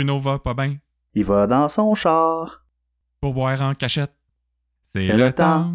Bruno va pas bien. Il va dans son char. Pour boire en cachette. C'est le temps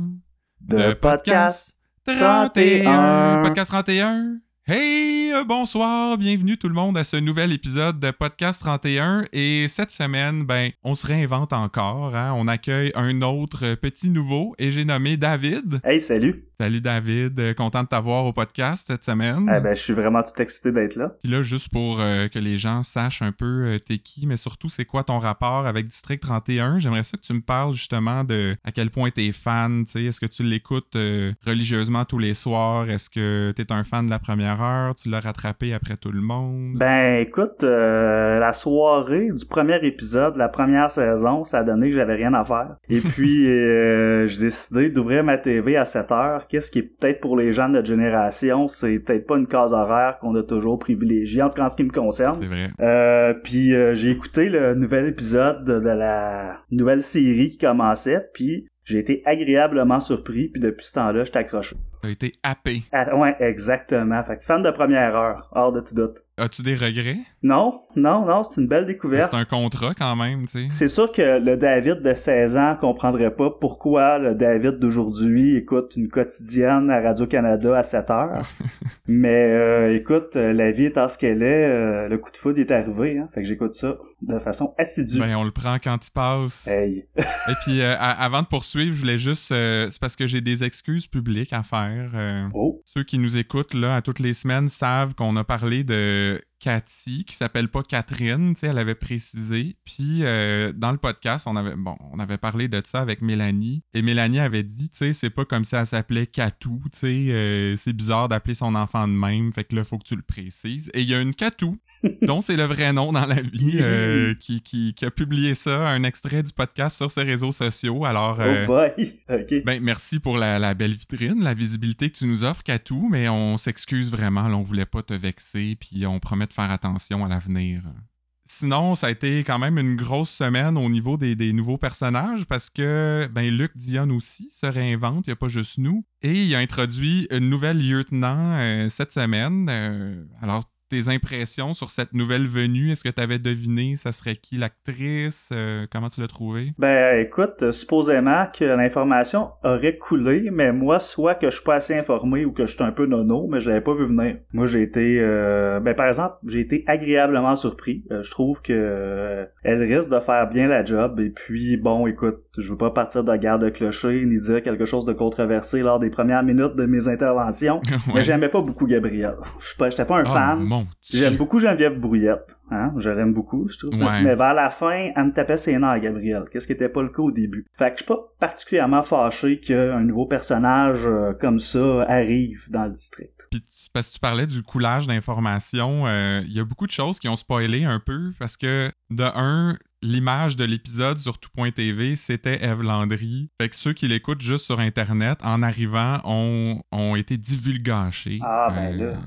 de podcast 31. Podcast 31. Hey, euh, bonsoir, bienvenue tout le monde à ce nouvel épisode de Podcast 31. Et cette semaine, ben, on se réinvente encore. Hein? On accueille un autre petit nouveau et j'ai nommé David. Hey, salut. Salut David, euh, content de t'avoir au podcast cette semaine. Eh ben, je suis vraiment tout excité d'être là. Puis là, juste pour euh, que les gens sachent un peu euh, t'es qui, mais surtout c'est quoi ton rapport avec District 31, j'aimerais ça que tu me parles justement de à quel point t'es fan, tu sais, est-ce que tu l'écoutes euh, religieusement tous les soirs, est-ce que t'es un fan de la première heure, tu l'as rattrapé après tout le monde? Ben, écoute, la soirée du premier épisode, la première saison, ça a donné que j'avais rien à faire. Et puis, j'ai décidé d'ouvrir ma TV à 7 heures. Qu'est-ce qui est peut-être pour les gens de notre génération, c'est peut-être pas une case horaire qu'on a toujours privilégiée, en tout cas en ce qui me concerne. C'est vrai. Euh, puis euh, j'ai écouté le nouvel épisode de, la nouvelle série qui commençait, puis j'ai été agréablement surpris, puis depuis ce temps-là, je accroché. T'as été happé. Ah, ouais, exactement. Fait que fan de première heure, hors de tout doute. As-tu des regrets? Non, non, non, c'est une belle découverte. C'est un contrat quand même, tu sais. C'est sûr que le David de 16 ans comprendrait pas pourquoi le David d'aujourd'hui écoute une quotidienne à Radio-Canada à 7 heures. Mais euh, écoute, la vie étant ce qu'elle est, euh, le coup de foudre est arrivé, hein. Fait que j'écoute ça de façon assidue. Ben, on le prend quand il passe. Hey. Et puis, euh, avant de poursuivre, je voulais juste. euh, c'est parce que j'ai des excuses publiques à faire. euh, Oh. Ceux qui nous écoutent là à toutes les semaines savent qu'on a parlé de Cathy, qui s'appelle pas Catherine, elle avait précisé. Puis euh, dans le podcast, on avait on avait parlé de ça avec Mélanie. Et Mélanie avait dit, tu sais, c'est pas comme si elle s'appelait Catou, tu sais, euh, c'est bizarre d'appeler son enfant de même. Fait que là, faut que tu le précises. Et il y a une Catou, dont c'est le vrai nom dans la vie, euh, qui, qui, qui a publié ça, un extrait du podcast sur ses réseaux sociaux. Alors. euh, Oh boy. OK. ben, merci pour la, la belle vitrine, la visibilité que tu nous offres, Katou, mais on s'excuse vraiment, là, on voulait pas te vexer, puis on promet de faire attention à l'avenir. Sinon, ça a été quand même une grosse semaine au niveau des, des nouveaux personnages parce que ben, Luc Dion aussi se réinvente, il n'y a pas juste nous. Et il a introduit une nouvelle lieutenant euh, cette semaine. Euh, alors, tes impressions sur cette nouvelle venue, est-ce que tu avais deviné ça serait qui l'actrice? Euh, comment tu l'as trouvé? Ben écoute, euh, supposément que l'information aurait coulé, mais moi, soit que je suis pas assez informé ou que je suis un peu nono, mais je l'avais pas vu venir. Moi, j'ai été, euh, ben par exemple, j'ai été agréablement surpris. Euh, je trouve que elle risque de faire bien la job. Et puis, bon, écoute, je veux pas partir de garde de clocher ni dire quelque chose de controversé lors des premières minutes de mes interventions, Ouais. mais j'aimais pas beaucoup Gabriel. Je suis pas, j'étais pas un Oh, fan. mon Dieu. J'aime beaucoup Geneviève Brouillette. Hein? Je l'aime beaucoup, je trouve ça. Mais vers la fin, elle me tapait ses nerfs, Gabrielle. Qu'est-ce qui était pas le cas au début. Fait que je suis pas particulièrement fâché qu'un nouveau personnage euh, comme ça arrive dans le district. Puis parce que tu parlais du coulage d'informations, euh, il y a beaucoup de choses qui ont spoilé un peu parce que de un, l'image de l'épisode sur tout.tv, c'était Eve Landry. Fait que ceux qui l'écoutent juste sur Internet, en arrivant, ont, ont été divulgachés. Ah, ben là.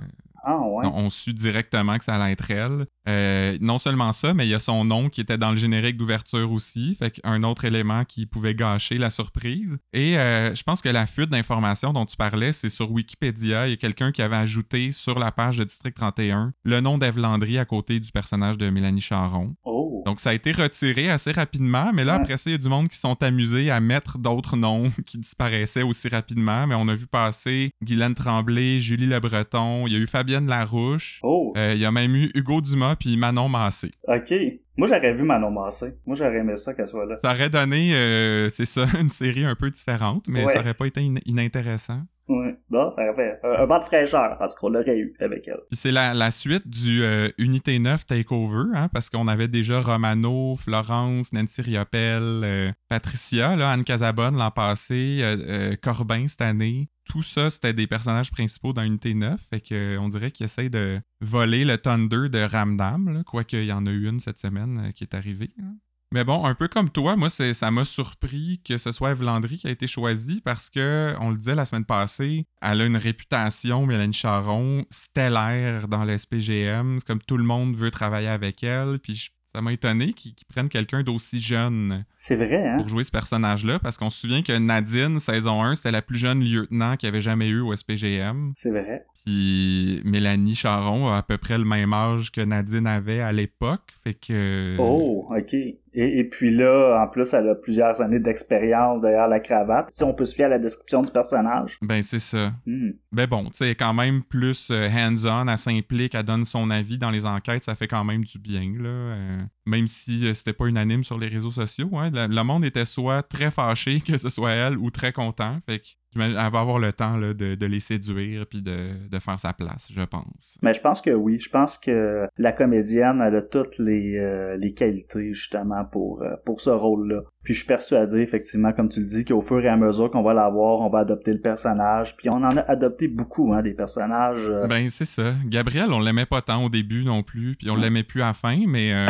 Ah ouais. on, on su directement que ça allait être elle. Euh, non seulement ça, mais il y a son nom qui était dans le générique d'ouverture aussi, fait qu'un autre élément qui pouvait gâcher la surprise. Et euh, je pense que la fuite d'informations dont tu parlais, c'est sur Wikipédia. Il y a quelqu'un qui avait ajouté sur la page de District 31 le nom d'Eve Landry à côté du personnage de Mélanie Charon. Oh. Donc ça a été retiré assez rapidement, mais là Ouais. après ça, il y a du monde qui sont amusés à mettre d'autres noms qui disparaissaient aussi rapidement, mais on a vu passer Guylaine Tremblay, Julie Le Breton, il y a eu Fabienne Larouche, Oh. euh, il y a même eu Hugo Dumas puis Manon Massé. Ok. Moi, j'aurais vu Manon Massé. Moi, j'aurais aimé ça qu'elle soit là. Ça aurait donné, euh, c'est ça, une série un peu différente, mais Ouais. ça aurait pas été in- inintéressant. Ouais. Non, ça fait un, un vent de fraîcheur, en tout cas, on l'aurait eu avec elle. Puis c'est la, la suite du euh, Unité 9 Takeover, hein, parce qu'on avait déjà Romano, Florence, Nancy Riopelle, euh, Patricia, Anne Casabonne l'an passé, euh, euh, Corbin cette année. Tout ça, c'était des personnages principaux dans Unité 9. Fait que, euh, on dirait qu'ils essayent de voler le Thunder de Ramdam, quoique il y en a eu une cette semaine qui est arrivée. là. Mais bon, un peu comme toi, moi, ça m'a surpris que ce soit Eve Landry qui a été choisie parce que, on le disait la semaine passée, elle a une réputation, Mélanie Charon, stellaire dans le SPGM. C'est comme tout le monde veut travailler avec elle. Puis je- ça m'a étonné qu'ils, prennent quelqu'un d'aussi jeune C'est vrai, hein? pour jouer ce personnage-là parce qu'on se souvient que Nadine, saison 1, c'était la plus jeune lieutenant qu'il y avait jamais eu au SPGM. C'est vrai. Puis Mélanie Charon a à peu près le même âge que Nadine avait à l'époque. Fait que. Oh, ok. Et, puis là, en plus, elle a plusieurs années d'expérience derrière la cravate. Si on peut se fier à la description du personnage. Ben, c'est ça. Hmm. Ben bon, tu sais, quand même plus euh, hands-on, elle s'implique, elle donne son avis dans les enquêtes, ça fait quand même du bien, là. Euh, même si euh, c'était pas unanime sur les réseaux sociaux, hein, le, monde était soit très fâché que ce soit elle ou très content. Fait que elle va avoir le temps là, de, les séduire puis de, faire sa place, je pense. Mais je pense que oui. Je pense que la comédienne, elle a toutes les, les qualités justement pour, euh, pour ce rôle-là. Puis je suis persuadé, effectivement, comme tu le dis, qu'au fur et à mesure qu'on va l'avoir, on va adopter le personnage. Puis on en a adopté beaucoup, hein, des personnages. Euh. Ben, c'est ça. Gabriel, on l'aimait pas tant au début non plus, puis on l'aimait plus à la fin, mais euh,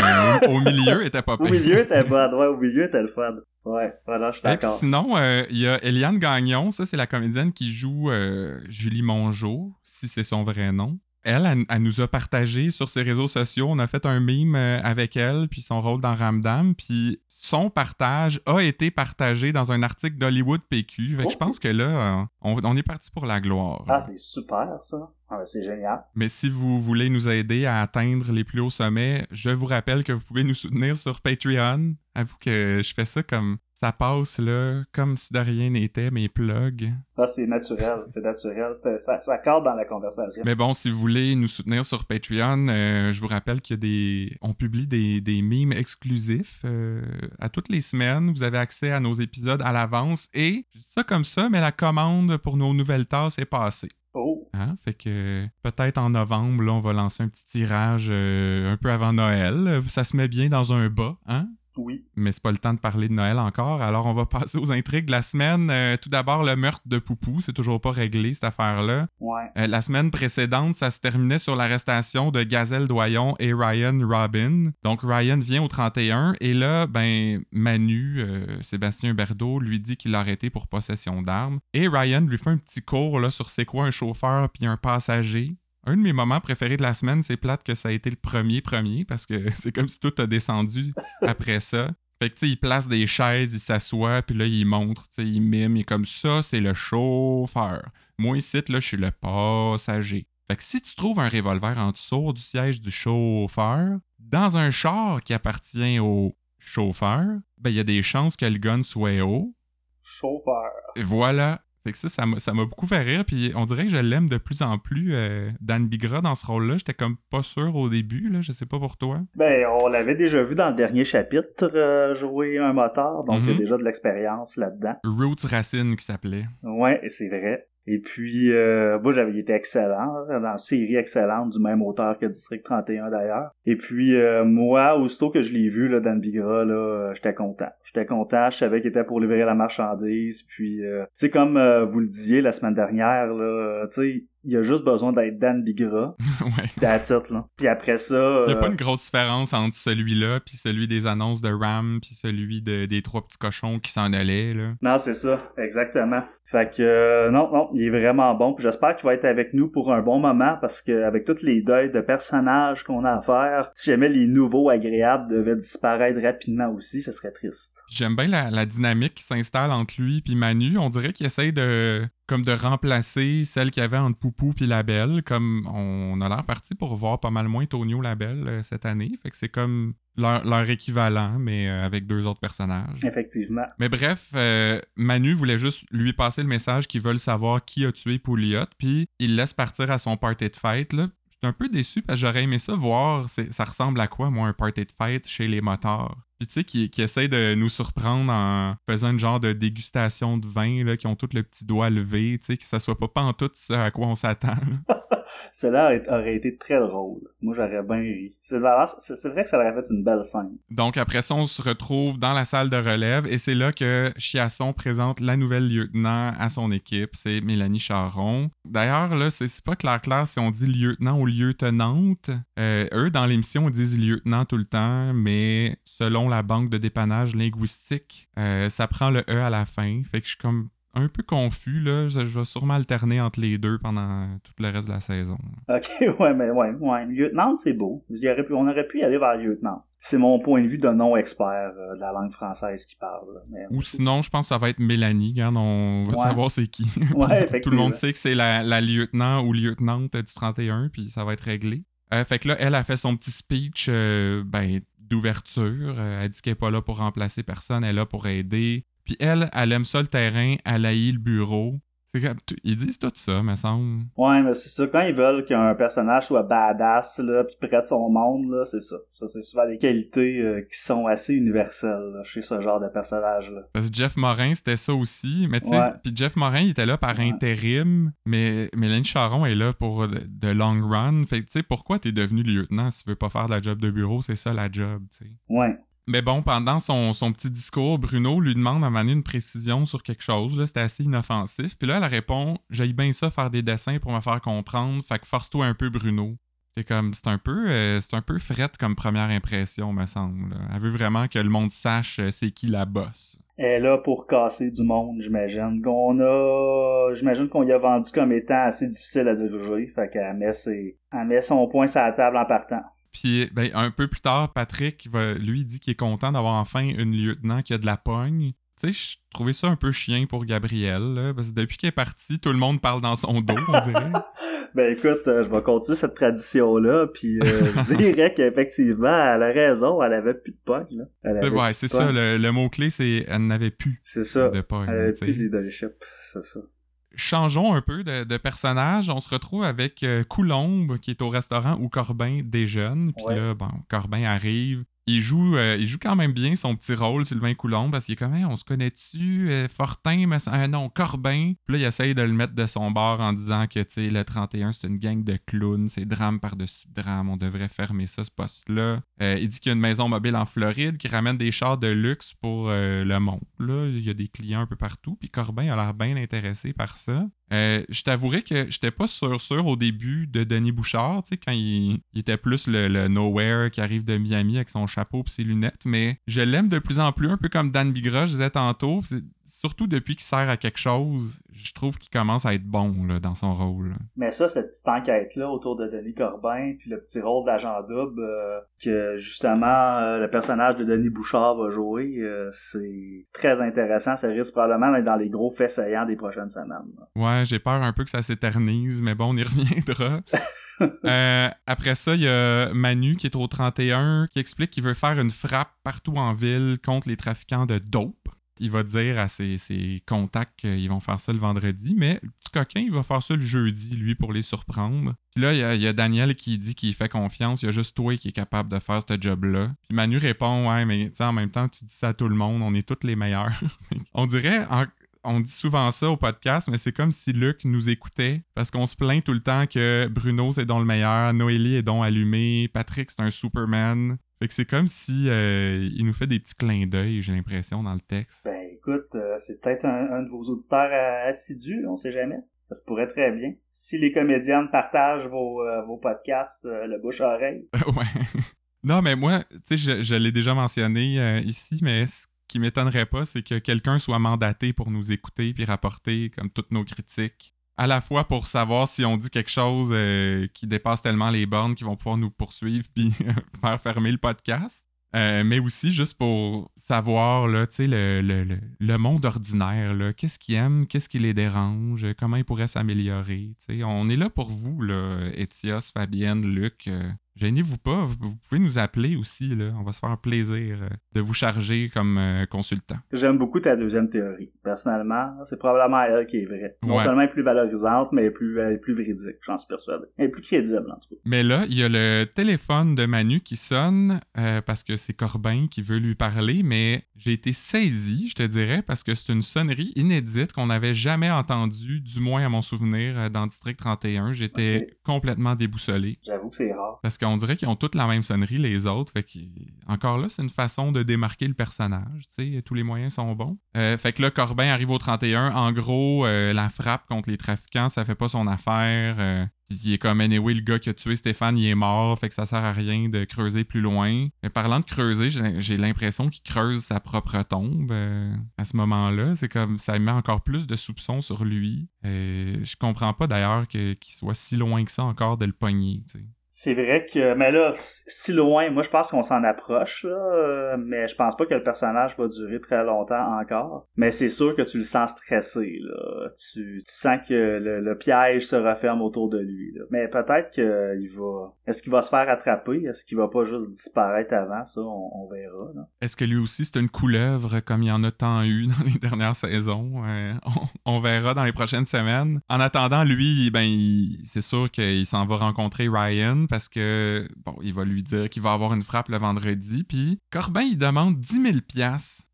au, milieu, était pas pire. Au milieu, était fun. Ouais, au milieu, était le fun. Ouais, voilà, je suis d'accord. Sinon, il y a Eliane Gagnon, ça, c'est la comédienne qui joue Julie Mongeau, si c'est son vrai nom elle, elle, nous a partagé sur ses réseaux sociaux. On a fait un meme euh, avec elle, puis son rôle dans Ramdam. Puis son partage a été partagé dans un article d'Hollywood PQ. je oh, pense que là, euh, on, est parti pour la gloire. Ah, c'est super, ça. Ah, ben, c'est génial. Mais si vous voulez nous aider à atteindre les plus hauts sommets, je vous rappelle que vous pouvez nous soutenir sur Patreon. Avoue que je fais ça comme ça passe là, comme si de rien n'était, mes plugs. Ah, c'est naturel, c'est naturel. Ça, ça cadre dans la conversation. Mais bon, si vous voulez nous soutenir sur Patreon, euh, je vous rappelle qu'il y a des. On publie des, des memes exclusifs euh, à toutes les semaines. Vous avez accès à nos épisodes à l'avance et je dis ça comme ça, mais la commande pour nos nouvelles tasses est passée. Oh. Hein? Fait que peut-être en novembre, là, on va lancer un petit tirage euh, un peu avant Noël. Ça se met bien dans un bas, hein? Oui. Mais c'est pas le temps de parler de Noël encore. Alors, on va passer aux intrigues de la semaine. Euh, tout d'abord, le meurtre de Poupou. C'est toujours pas réglé, cette affaire-là. Ouais. Euh, la semaine précédente, ça se terminait sur l'arrestation de Gazelle Doyon et Ryan Robin. Donc, Ryan vient au 31 et là, ben, Manu, euh, Sébastien Berdo, lui dit qu'il l'a arrêté pour possession d'armes. Et Ryan lui fait un petit cours là, sur c'est quoi un chauffeur puis un passager. Un de mes moments préférés de la semaine, c'est plate que ça a été le premier premier parce que c'est comme si tout a descendu après ça. Fait que tu sais, il place des chaises, il s'assoit, puis là, il montre, tu sais, il mime, est comme ça, c'est le chauffeur. Moi, ici, là, je suis le passager. Fait que si tu trouves un revolver en dessous du siège du chauffeur, dans un char qui appartient au chauffeur, ben, il y a des chances que le gun soit haut. Chauffeur. Et voilà. Fait que ça, ça m'a beaucoup fait rire. Puis on dirait que je l'aime de plus en plus. Euh, Dan Bigra dans ce rôle-là, j'étais comme pas sûr au début. Là, je sais pas pour toi. Ben, on l'avait déjà vu dans le dernier chapitre euh, jouer un moteur. Donc il y a mhm. déjà de l'expérience là-dedans. Roots Racine qui s'appelait. Ouais, c'est vrai. Et puis, euh, moi, j'avais été excellent, dans une série excellente du même auteur que District 31 d'ailleurs. Et puis, euh, moi, aussitôt que je l'ai vu, là, Dan Bigra, là, euh, j'étais content. J'étais content, je savais qu'il était pour livrer la marchandise. Puis, euh, tu sais, comme vous le disiez la semaine dernière, là, tu sais, il a juste besoin d'être Dan Bigra. ouais. That's it, là. Puis après ça... Il n'y a pas une grosse différence entre celui-là, puis celui des annonces de Ram, puis celui de, des trois petits cochons qui s'en allaient, là. Non, c'est ça, exactement. Fait que euh, non, non, il est vraiment bon. Puis j'espère qu'il va être avec nous pour un bon moment parce qu'avec tous les deuils de personnages qu'on a à faire, si jamais les nouveaux agréables devaient disparaître rapidement aussi, ça serait triste. J'aime bien la, dynamique qui s'installe entre lui et Manu. On dirait qu'il essaye de comme de remplacer celle qu'il y avait entre Poupou et la Belle. Comme on a l'air parti pour voir pas mal moins Tonio la Belle euh, cette année. Fait que c'est comme leur, équivalent, mais euh, avec deux autres personnages. Effectivement. Mais bref, euh, Manu voulait juste lui passer le message qu'ils veulent savoir qui a tué Pouliot, puis il laisse partir à son party de fête. Là. Je suis un peu déçu parce que j'aurais aimé ça voir ça ressemble à quoi, moi, un party de fête chez les motards? Puis tu sais, qui, qui essaie de nous surprendre en faisant une genre de dégustation de vin, là, qui ont tout le petit doigt levé, tu sais, que ça soit pas pantoute ce à quoi on s'attend. Cela aurait été très drôle. Moi, j'aurais bien ri. C'est vrai que ça aurait fait une belle scène. Donc, après ça, on se retrouve dans la salle de relève et c'est là que Chiasson présente la nouvelle lieutenant à son équipe. C'est Mélanie Charon. D'ailleurs, là, c'est pas clair clair si on dit lieutenant ou lieutenante. Euh, eux, dans l'émission, disent lieutenant tout le temps, mais selon la banque de dépannage linguistique, euh, ça prend le E à la fin. Fait que je suis comme un peu confus, là. Je, je vais sûrement alterner entre les deux pendant tout le reste de la saison. Ok, ouais, mais ouais, ouais. Lieutenant, c'est beau. Aurait pu- on aurait pu y aller vers lieutenant. C'est mon point de vue de non-expert euh, de la langue française qui parle. là. Mais- Ou sinon, je pense que ça va être Mélanie. Regarde, on va Ouais. savoir c'est qui. Puis Tout le monde sait que c'est la, la lieutenant ou lieutenante du 31, puis ça va être réglé. Euh, fait que là, elle a fait son petit speech euh, ben, d'ouverture. Euh, elle dit qu'elle n'est pas là pour remplacer personne, elle est là pour aider. Puis elle, elle aime ça le terrain, elle haït le bureau. Ils disent tout ça, me semble. Ouais, mais c'est ça. Quand ils veulent qu'un personnage soit badass, là, pis près de son monde, là, c'est ça. Ça, c'est souvent des qualités euh, qui sont assez universelles là, chez ce genre de personnage-là. Parce que Jeff Morin, c'était ça aussi. Mais tu sais, puis Jeff Morin, il était là par Ouais. intérim, mais Mélanie Charon est là pour de, de long run. Fait que tu sais, pourquoi t'es devenu lieutenant si tu veux pas faire de la job de bureau? C'est ça la job, tu sais. Ouais. Mais bon, pendant son, son petit discours, Bruno lui demande à une précision sur quelque chose. C'était assez inoffensif. Puis là, elle répond J'aille bien ça faire des dessins pour me faire comprendre. Fait que force-toi un peu, Bruno. C'est comme, c'est un peu, euh, c'est un peu frette comme première impression, me semble. Elle veut vraiment que le monde sache euh, c'est qui la bosse. Elle est là pour casser du monde, j'imagine. Qu'on a, j'imagine qu'on y a vendu comme étant assez difficile à diriger. Fait qu'elle met ses, elle met son point sur la table en partant. Puis, ben, un peu plus tard, Patrick, va, lui, dit qu'il est content d'avoir enfin une lieutenant qui a de la pogne. Tu sais, je trouvais ça un peu chien pour Gabrielle, là, parce que depuis qu'elle est partie, tout le monde parle dans son dos, on dirait. Ben écoute, euh, je vais continuer cette tradition-là, puis euh, je dirais qu'effectivement, elle a raison, elle avait plus de pogne, là. Elle ouais, plus c'est ça, le, le mot-clé, c'est elle n'avait plus C'est ça. de pogne. Elle avait tu sais. plus de leadership, c'est ça. Changeons un peu de, de personnage. On se retrouve avec euh, Coulombe, qui est au restaurant où Corbin déjeune. Puis Ouais. là, bon, Corbin arrive. Il joue, euh, il joue quand même bien son petit rôle, Sylvain Coulombe, parce qu'il est comme, Hey, on se connaît-tu? Euh, Fortin, mais c'est- ah non, Corbin. Puis là, il essaye de le mettre de son bord en disant que, tu sais, le 31, c'est une gang de clowns, c'est drame par-dessus drame, on devrait fermer ça, ce poste-là. Euh, il dit qu'il y a une maison mobile en Floride qui ramène des chars de luxe pour euh, le monde. Là, il y a des clients un peu partout, puis Corbin a l'air bien intéressé par ça. Euh, je t'avouerai que j'étais pas sûr sûr au début de Denis Bouchard, tu sais, quand il, était plus le, nowhere qui arrive de Miami avec son chapeau et ses lunettes, mais je l'aime de plus en plus, un peu comme Dan Bigra, je disais tantôt, surtout depuis qu'il sert à quelque chose, je trouve qu'il commence à être bon là, dans son rôle. Mais ça, cette petite enquête-là autour de Denis Corbin, puis le petit rôle d'agent double euh, que justement euh, le personnage de Denis Bouchard va jouer, euh, c'est très intéressant. Ça risque probablement d'être dans les gros faits saillants des prochaines semaines. là. Ouais, j'ai peur un peu que ça s'éternise, mais bon, on y reviendra. Euh, après ça, il y a Manu qui est au 31 qui explique qu'il veut faire une frappe partout en ville contre les trafiquants de dope. Il va dire à ses, contacts qu'ils vont faire ça le vendredi, mais le petit coquin, il va faire ça le jeudi, lui, pour les surprendre. Puis là, il y a, Daniel qui dit qu'il fait confiance, il y a juste toi qui est capable de faire ce job-là. Puis Manu répond Ouais, mais tu sais, en même temps, tu dis ça à tout le monde, on est tous les meilleurs. on dirait, on dit souvent ça au podcast, mais c'est comme si Luc nous écoutait parce qu'on se plaint tout le temps que Bruno c'est donc le meilleur, Noélie est donc allumé, Patrick c'est un Superman. Fait que c'est comme si euh, il nous fait des petits clins d'œil, j'ai l'impression, dans le texte. Ben écoute, euh, c'est peut-être un, un de vos auditeurs euh, assidus, on sait jamais. Ça se pourrait très bien. Si les comédiennes partagent vos, euh, vos podcasts, le bouche-oreille. ouais. Non, mais moi, tu sais, je, je l'ai déjà mentionné ici, mais ce qui m'étonnerait pas, c'est que quelqu'un soit mandaté pour nous écouter puis rapporter comme toutes nos critiques. À la fois pour savoir si on dit quelque chose euh, qui dépasse tellement les bornes qu'ils vont pouvoir nous poursuivre puis faire fermer le podcast. Euh, mais aussi juste pour savoir là, le, monde ordinaire, qu'est-ce qu'ils aiment, qu'est-ce qui les dérange, comment ils pourraient s'améliorer. On est là pour vous, là, Étios, Fabienne, Luc. euh, Gênez-vous pas, vous, pouvez nous appeler aussi, là. On va se faire un plaisir euh, de vous charger comme euh, consultant. J'aime beaucoup ta deuxième théorie. Personnellement, c'est probablement elle qui est vraie. Non Ouais. seulement elle est plus valorisante, mais elle est plus, elle est plus véridique, j'en suis persuadé. Elle est plus crédible, en tout cas. Mais là, il y a le téléphone de Manu qui sonne euh, parce que c'est Corbin qui veut lui parler, mais j'ai été saisi, je te dirais, parce que c'est une sonnerie inédite qu'on n'avait jamais entendue, du moins à mon souvenir, dans District 31. J'étais complètement déboussolé. J'avoue que c'est rare. Parce qu'on dirait qu'ils ont toutes la même sonnerie, les autres. Fait que, encore là, c'est une façon de démarquer le personnage. Tous les moyens sont bons. Euh, fait que là, Corbin arrive au 31. En gros, euh, la frappe contre les trafiquants, ça fait pas son affaire. Euh, il est comme, anyway, le gars qui a tué Stéphane, il est mort, fait que ça sert à rien de creuser plus loin. Mais parlant de creuser, j'ai l'impression qu'il creuse sa propre tombe à ce moment-là. C'est comme, ça met encore plus de soupçons sur lui. Je comprends pas d'ailleurs qu'il soit si loin que ça encore de le pogner. C'est vrai que, mais là, si loin, moi je pense qu'on s'en approche, là, mais je pense pas que le personnage va durer très longtemps encore. Mais c'est sûr que tu le sens stressé, là. Tu, sens que le, piège se referme autour de lui. Là. Mais peut-être qu'il va. Est-ce qu'il va se faire attraper? Est-ce qu'il va pas juste disparaître avant? Ça, on, verra. Est-ce que lui aussi c'est une couleuvre comme il y en a tant eu dans les dernières saisons? Euh, on, verra dans les prochaines semaines. En attendant, lui, ben, c'est sûr qu'il s'en va rencontrer Ryan parce que, bon, il va lui dire qu'il va avoir une frappe le vendredi, puis Corbin, il demande 10 000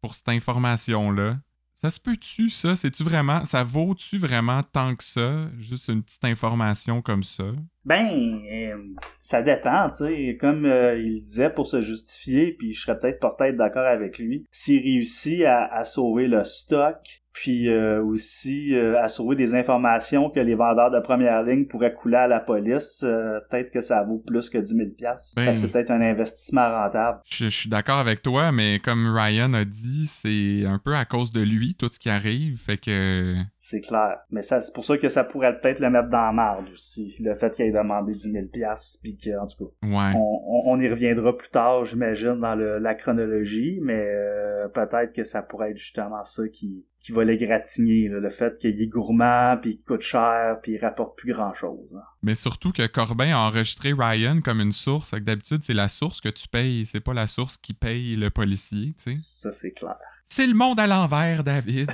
pour cette information-là. Ça se peut-tu, ça? C'est-tu vraiment... Ça vaut-tu vraiment tant que ça? Juste une petite information comme ça? Ben, euh, ça dépend, tu sais. Comme euh, il disait pour se justifier, puis je serais peut-être peut-être d'accord avec lui. S'il réussit à, sauver le stock, puis euh, aussi euh, à sauver des informations que les vendeurs de première ligne pourraient couler à la police, euh, peut-être que ça vaut plus que 10 000 ben, C'est peut-être un investissement rentable. Je, suis d'accord avec toi, mais comme Ryan a dit, c'est un peu à cause de lui tout ce qui arrive, fait que... C'est clair. Mais ça, c'est pour ça que ça pourrait peut-être le mettre dans la marde aussi, le fait qu'il ait demandé 10 000 puis qu'en tout cas, ouais. on, y reviendra plus tard, j'imagine, dans la chronologie, mais peut-être que ça pourrait être justement ça qui qui va l'égratigner, le fait qu'il est gourmand, puis qu'il coûte cher, puis il rapporte plus grand-chose. Hein. Mais surtout que Corbin a enregistré Ryan comme une source, que d'habitude, c'est la source que tu payes, c'est pas la source qui paye le policier, tu sais. Ça, c'est clair. C'est le monde à l'envers, David.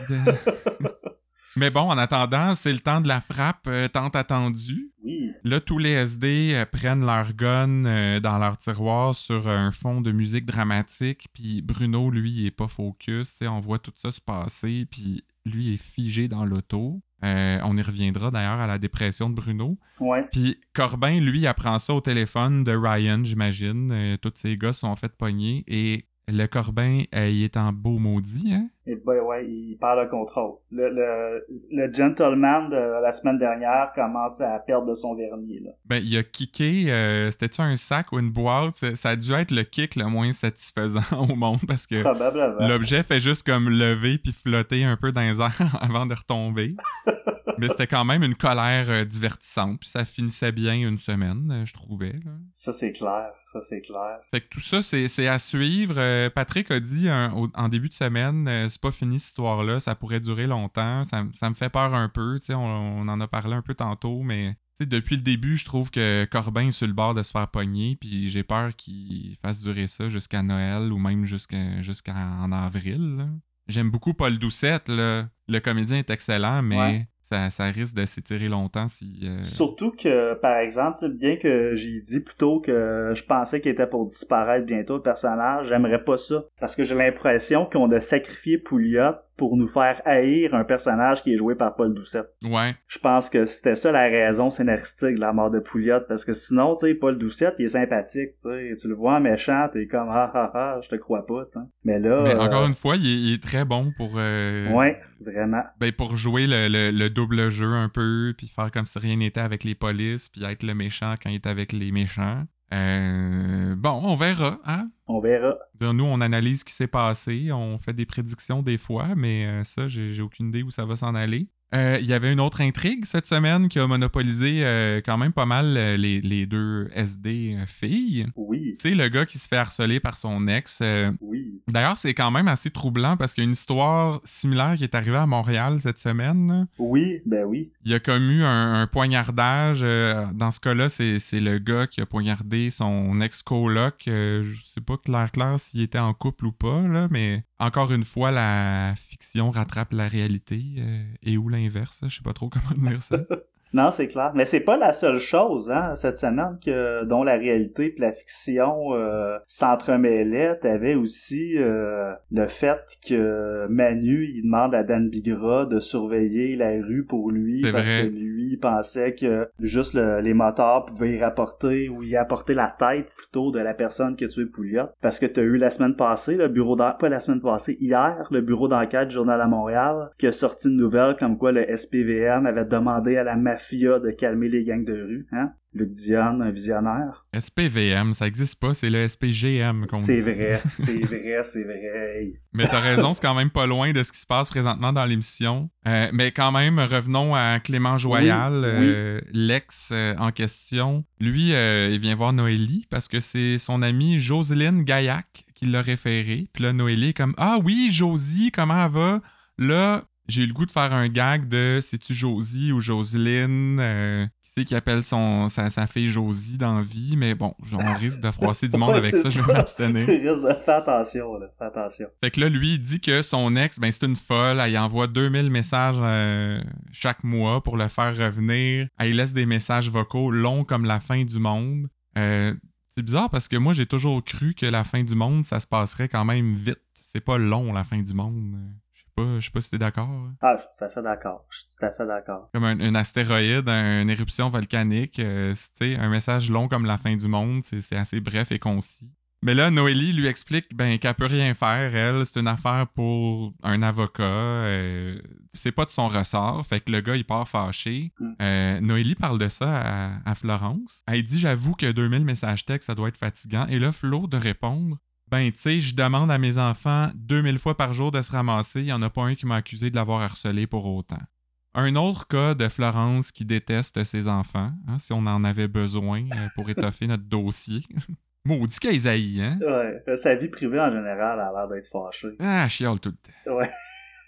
Mais bon, en attendant, c'est le temps de la frappe euh, tant attendue. Oui. Là, tous les SD euh, prennent leur gun euh, dans leur tiroir sur un fond de musique dramatique, puis Bruno, lui, il est pas focus. On voit tout ça se passer, puis lui est figé dans l'auto. on y reviendra d'ailleurs à la dépression de Bruno. Ouais. Puis Corbin, lui, apprend ça au téléphone de Ryan, j'imagine. tous ces gars sont fait pogner et le Corbin, il est en beau maudit, hein? Et ben ouais, il parle le contrôle. Le, le, le, gentleman de la semaine dernière commence à perdre de son vernis. Là. Ben, il a kické, euh, c'était-tu un sac ou une boîte? Ça a dû être le kick le moins satisfaisant au monde parce que l'objet fait juste comme lever puis flotter un peu dans les airs avant de retomber. Mais c'était quand même une colère euh, divertissante. Puis ça finissait bien une semaine, euh, je trouvais. Ça, c'est clair. Ça, c'est clair. Fait que tout ça, c'est à suivre. Patrick a dit en début de semaine, pas fini cette histoire-là, ça pourrait durer longtemps. Ça, me fait peur un peu, on, on en a parlé un peu tantôt, mais depuis le début, je trouve que Corbin est sur le bord de se faire pogner, puis j'ai peur qu'il fasse durer ça jusqu'à Noël ou même jusqu'en avril. J'aime beaucoup Paul Doucette, le comédien est excellent, mais ça, risque de s'étirer longtemps si. Euh, Surtout que, par exemple, bien que j'ai dit plutôt que je pensais qu'il était pour disparaître bientôt le personnage, j'aimerais pas ça. Parce que j'ai l'impression qu'on a sacrifié Pouliot pour nous faire haïr un personnage qui est joué par Paul Doucette. Ouais. Je pense que c'était ça la raison scénaristique de la mort de Pouliot, parce que sinon, tu sais, Paul Doucette, il est sympathique, tu sais, tu le vois méchant, t'es comme ah ah ah, je te crois pas, tu. Mais là. Mais encore euh, une fois, il est, très bon pour. Euh, ouais, vraiment. Ben pour jouer le, le, double jeu un peu, puis faire comme si rien n'était avec les polices, puis être le méchant quand il est avec les méchants. Euh, bon, on verra, hein? On verra. Nous, on analyse ce qui s'est passé, on fait des prédictions des fois, mais euh, ça, j'ai aucune idée où ça va s'en aller. Euh, il y avait une autre intrigue cette semaine qui a monopolisé euh, quand même pas mal euh, les, deux SD filles. Oui. C'est le gars qui se fait harceler par son ex. oui. D'ailleurs, c'est quand même assez troublant parce qu'il y a une histoire similaire qui est arrivée à Montréal cette semaine. Oui, ben oui. Il y a comme eu un, poignardage. dans ce cas-là, c'est le gars qui a poignardé son ex-coloc. je sais pas clair clair s'il était en couple ou pas, là, mais encore une fois, la fiction rattrape la réalité. et où l'inverse, je sais pas trop comment dire ça. Non, c'est clair. Mais c'est pas la seule chose, hein, cette semaine que dont la réalité et la fiction euh, s'entremêlaient. T'avais aussi euh, le fait que Manu il demande à Dan Bigra de surveiller la rue pour lui parce que lui il pensait que juste les moteurs pouvaient y rapporter ou y apporter la tête plutôt de la personne qui a tué Pouliot. Parce que t'as eu la semaine passée, le bureau d'enquête, pas la semaine passée, hier, le bureau d'enquête du Journal à Montréal qui a sorti une nouvelle comme quoi le SPVM avait demandé à la mafia mafia de calmer les gangs de rue, hein? Luc Dion, un visionnaire. SPVM, ça existe pas, c'est le SPGM qu'on dit. C'est vrai, c'est vrai, c'est vrai. Mais t'as raison, c'est quand même pas loin de ce qui se passe présentement dans l'émission. Euh, mais quand même, revenons à Clément Joyal, euh, l'ex euh, en question. Lui, il vient voir Noélie parce que c'est son amie Jocelyne Gaillac qui l'a référé. Puis là, Noélie est comme Ah oui, Josie, comment elle va? Là, j'ai eu le goût de faire un gag de c'est-tu Josie ou Jocelyne? qui qui appelle son, sa, fille Josie dans vie, mais bon, on risque de froisser du monde avec ça, je vais m'abstenir. Tu risques de faire attention, là, fais attention. Fait que là, lui, il dit que son ex, ben c'est une folle, elle envoie 2000 messages euh, chaque mois pour le faire revenir, elle laisse des messages vocaux longs comme la fin du monde. Euh, c'est bizarre parce que moi, j'ai toujours cru que la fin du monde, ça se passerait quand même vite. C'est pas long, la fin du monde. Je sais pas si t'es d'accord. Hein. Ah, je suis tout à fait d'accord. Je suis tout à fait d'accord. Comme un, astéroïde, une éruption volcanique, euh, un message long comme la fin du monde, c'est assez bref et concis. Mais là, Noélie lui explique ben, qu'elle peut rien faire, elle, c'est une affaire pour un avocat. Euh, c'est pas de son ressort. Fait que le gars, il part fâché. Mm. Euh, Noélie parle de ça à, à Florence. Elle dit J'avoue que 2000 messages textes, ça doit être fatigant. Et là, Flo de répondre ben, tu sais, je demande à mes enfants 2000 fois par jour de se ramasser, il n'y en a pas un qui m'a accusé de l'avoir harcelé pour autant. Un autre cas de Florence qui déteste ses enfants, hein, si on en avait besoin euh, pour étoffer notre dossier. Maudit qu'Isaïe, hein? Ouais, sa vie privée en général a l'air d'être fâchée. Ah, chiale tout le temps. Ouais.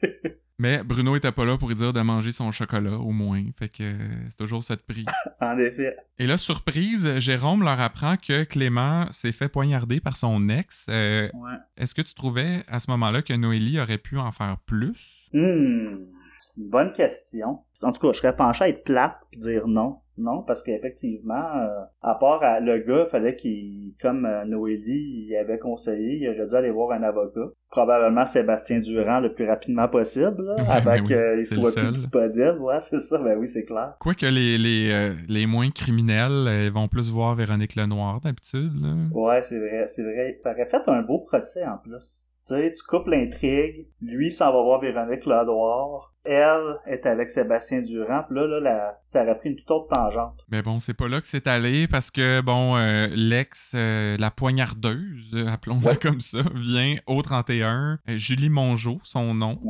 Mais Bruno était pas là pour lui dire de manger son chocolat, au moins. Fait que c'est toujours cette prix. en effet. Et là, surprise, Jérôme leur apprend que Clément s'est fait poignarder par son ex. Euh, ouais. Est-ce que tu trouvais à ce moment-là que Noélie aurait pu en faire plus? Hmm, c'est une bonne question. En tout cas, je serais penché à être plate puis dire non. Non, parce qu'effectivement, euh, à part le gars, fallait qu'il, comme euh, Noélie, il avait conseillé, il aurait dû aller voir un avocat. Probablement Sébastien Durand le plus rapidement possible, là, avant qu'il soit plus disponible. Ouais, c'est ça, ben oui, c'est clair. Quoique les, les, euh, les moins criminels vont plus voir Véronique Lenoir d'habitude. Ouais, c'est vrai, c'est vrai. Ça aurait fait un beau procès en plus. Tu sais, tu coupes l'intrigue, lui s'en va voir Véronique Lenoir, elle est avec Sébastien Durand. Puis là, là ça aurait pris une toute autre tangente. Mais bon, c'est pas là que c'est allé parce que, bon, euh, l'ex, euh, la poignardeuse, appelons-la comme ça, vient au 31. Euh, Julie Mongeau, son nom,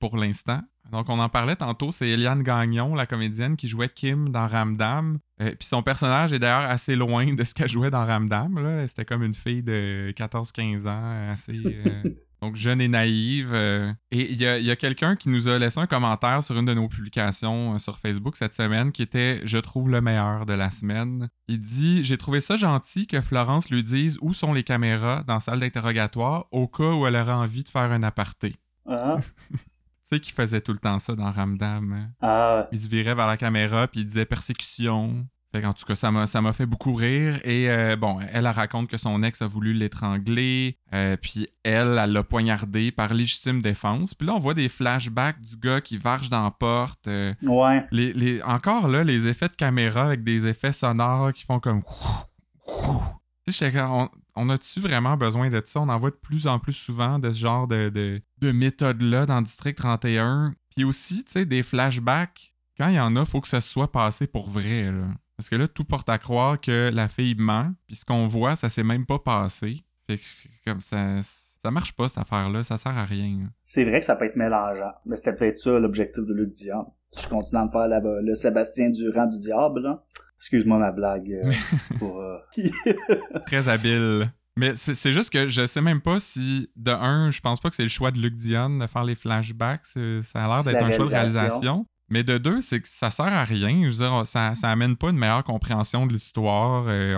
pour l'instant. Donc, on en parlait tantôt, c'est Eliane Gagnon, la comédienne qui jouait Kim dans Ramdam. Puis son personnage est d'ailleurs assez loin de ce qu'elle jouait dans Ramdam. C'était comme une fille de 14-15 ans, assez donc jeune et naïve. Euh, et il y a, quelqu'un qui nous a laissé un commentaire sur une de nos publications euh, sur Facebook cette semaine qui était Je trouve le meilleur de la semaine. Il dit J'ai trouvé ça gentil que Florence lui dise où sont les caméras dans la salle d'interrogatoire au cas où elle aurait envie de faire un aparté. Ah. tu sais qu'il faisait tout le temps ça dans Ramdam. Ah. Il se virait vers la caméra puis il disait persécution, en tout cas, ça m'a, ça m'a fait beaucoup rire. Et euh, bon, elle, raconte que son ex a voulu l'étrangler, euh, puis elle, elle l'a poignardé par légitime défense. Puis là, on voit des flashbacks du gars qui varge dans la porte. Euh, ouais. Les, encore là, les effets de caméra avec des effets sonores qui font comme. Tu sais, on, on a-tu vraiment besoin de ça? On en voit de plus en plus souvent de ce genre de, de, de méthode-là dans District 31. Puis aussi, tu sais, des flashbacks. Quand il y en a, faut que ça soit passé pour vrai. Là. Parce que là, tout porte à croire que la fille ment, puis ce qu'on voit, ça s'est même pas passé. Fait que comme ça, ça marche pas cette affaire-là, ça sert à rien. C'est vrai que ça peut être mélangeant, mais c'était peut-être ça l'objectif de Luc Diable. Je continue à me faire le Sébastien Durand du diable, là. Excuse-moi ma blague. Euh, pour, euh, Très habile. Mais c'est juste que je sais même pas si, de un, je pense pas que c'est le choix de Luc Dion de faire les flashbacks. Ça a l'air d'être un choix de réalisation. Mais de deux, c'est que ça sert à rien. Je veux dire, ça, ça amène pas une meilleure compréhension de l'histoire. Euh,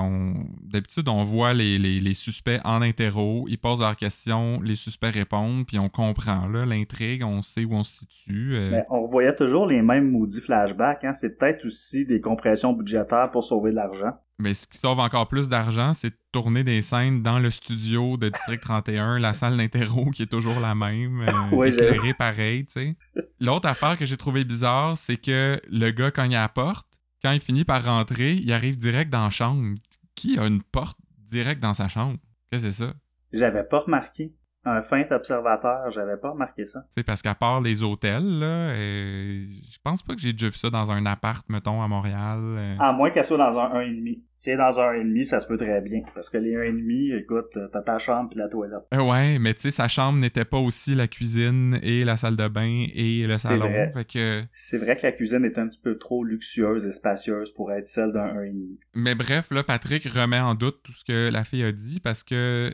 d'habitude, on voit les, suspects en interro, ils posent leurs questions, les suspects répondent, puis on comprend l'intrigue, on sait où on se situe. Euh. On voyait toujours les mêmes maudits flashbacks. Hein. C'est peut-être aussi des compressions budgétaires pour sauver de l'argent. Mais ce qui sauve encore plus d'argent, c'est de tourner des scènes dans le studio de District 31, la salle d'interro qui est toujours la même, euh, éclairée pareil, tu sais. L'autre affaire que j'ai trouvé bizarre, c'est que le gars, quand il a la porte, quand il finit par rentrer, il arrive direct dans la chambre. Qui a une porte direct dans sa chambre? Qu'est-ce que c'est ça? J'avais pas remarqué. Un fin observateur, j'avais pas remarqué ça. C'est parce qu'à part les hôtels, là, euh, je pense pas que j'ai déjà vu ça dans un appart, mettons, à Montréal. euh. À moins qu'elle soit dans un 1,5. Est dans un 1,5, ça se peut très bien. Parce que les 1,5, écoute, t'as ta chambre puis la toilette. Euh, ouais, mais tu sais, sa chambre n'était pas aussi la cuisine et la salle de bain et le salon. Fait que... C'est vrai que la cuisine est un petit peu trop luxueuse et spacieuse pour être celle d'un 1,5. Mais bref, là, Patrick remet en doute tout ce que la fille a dit parce que euh,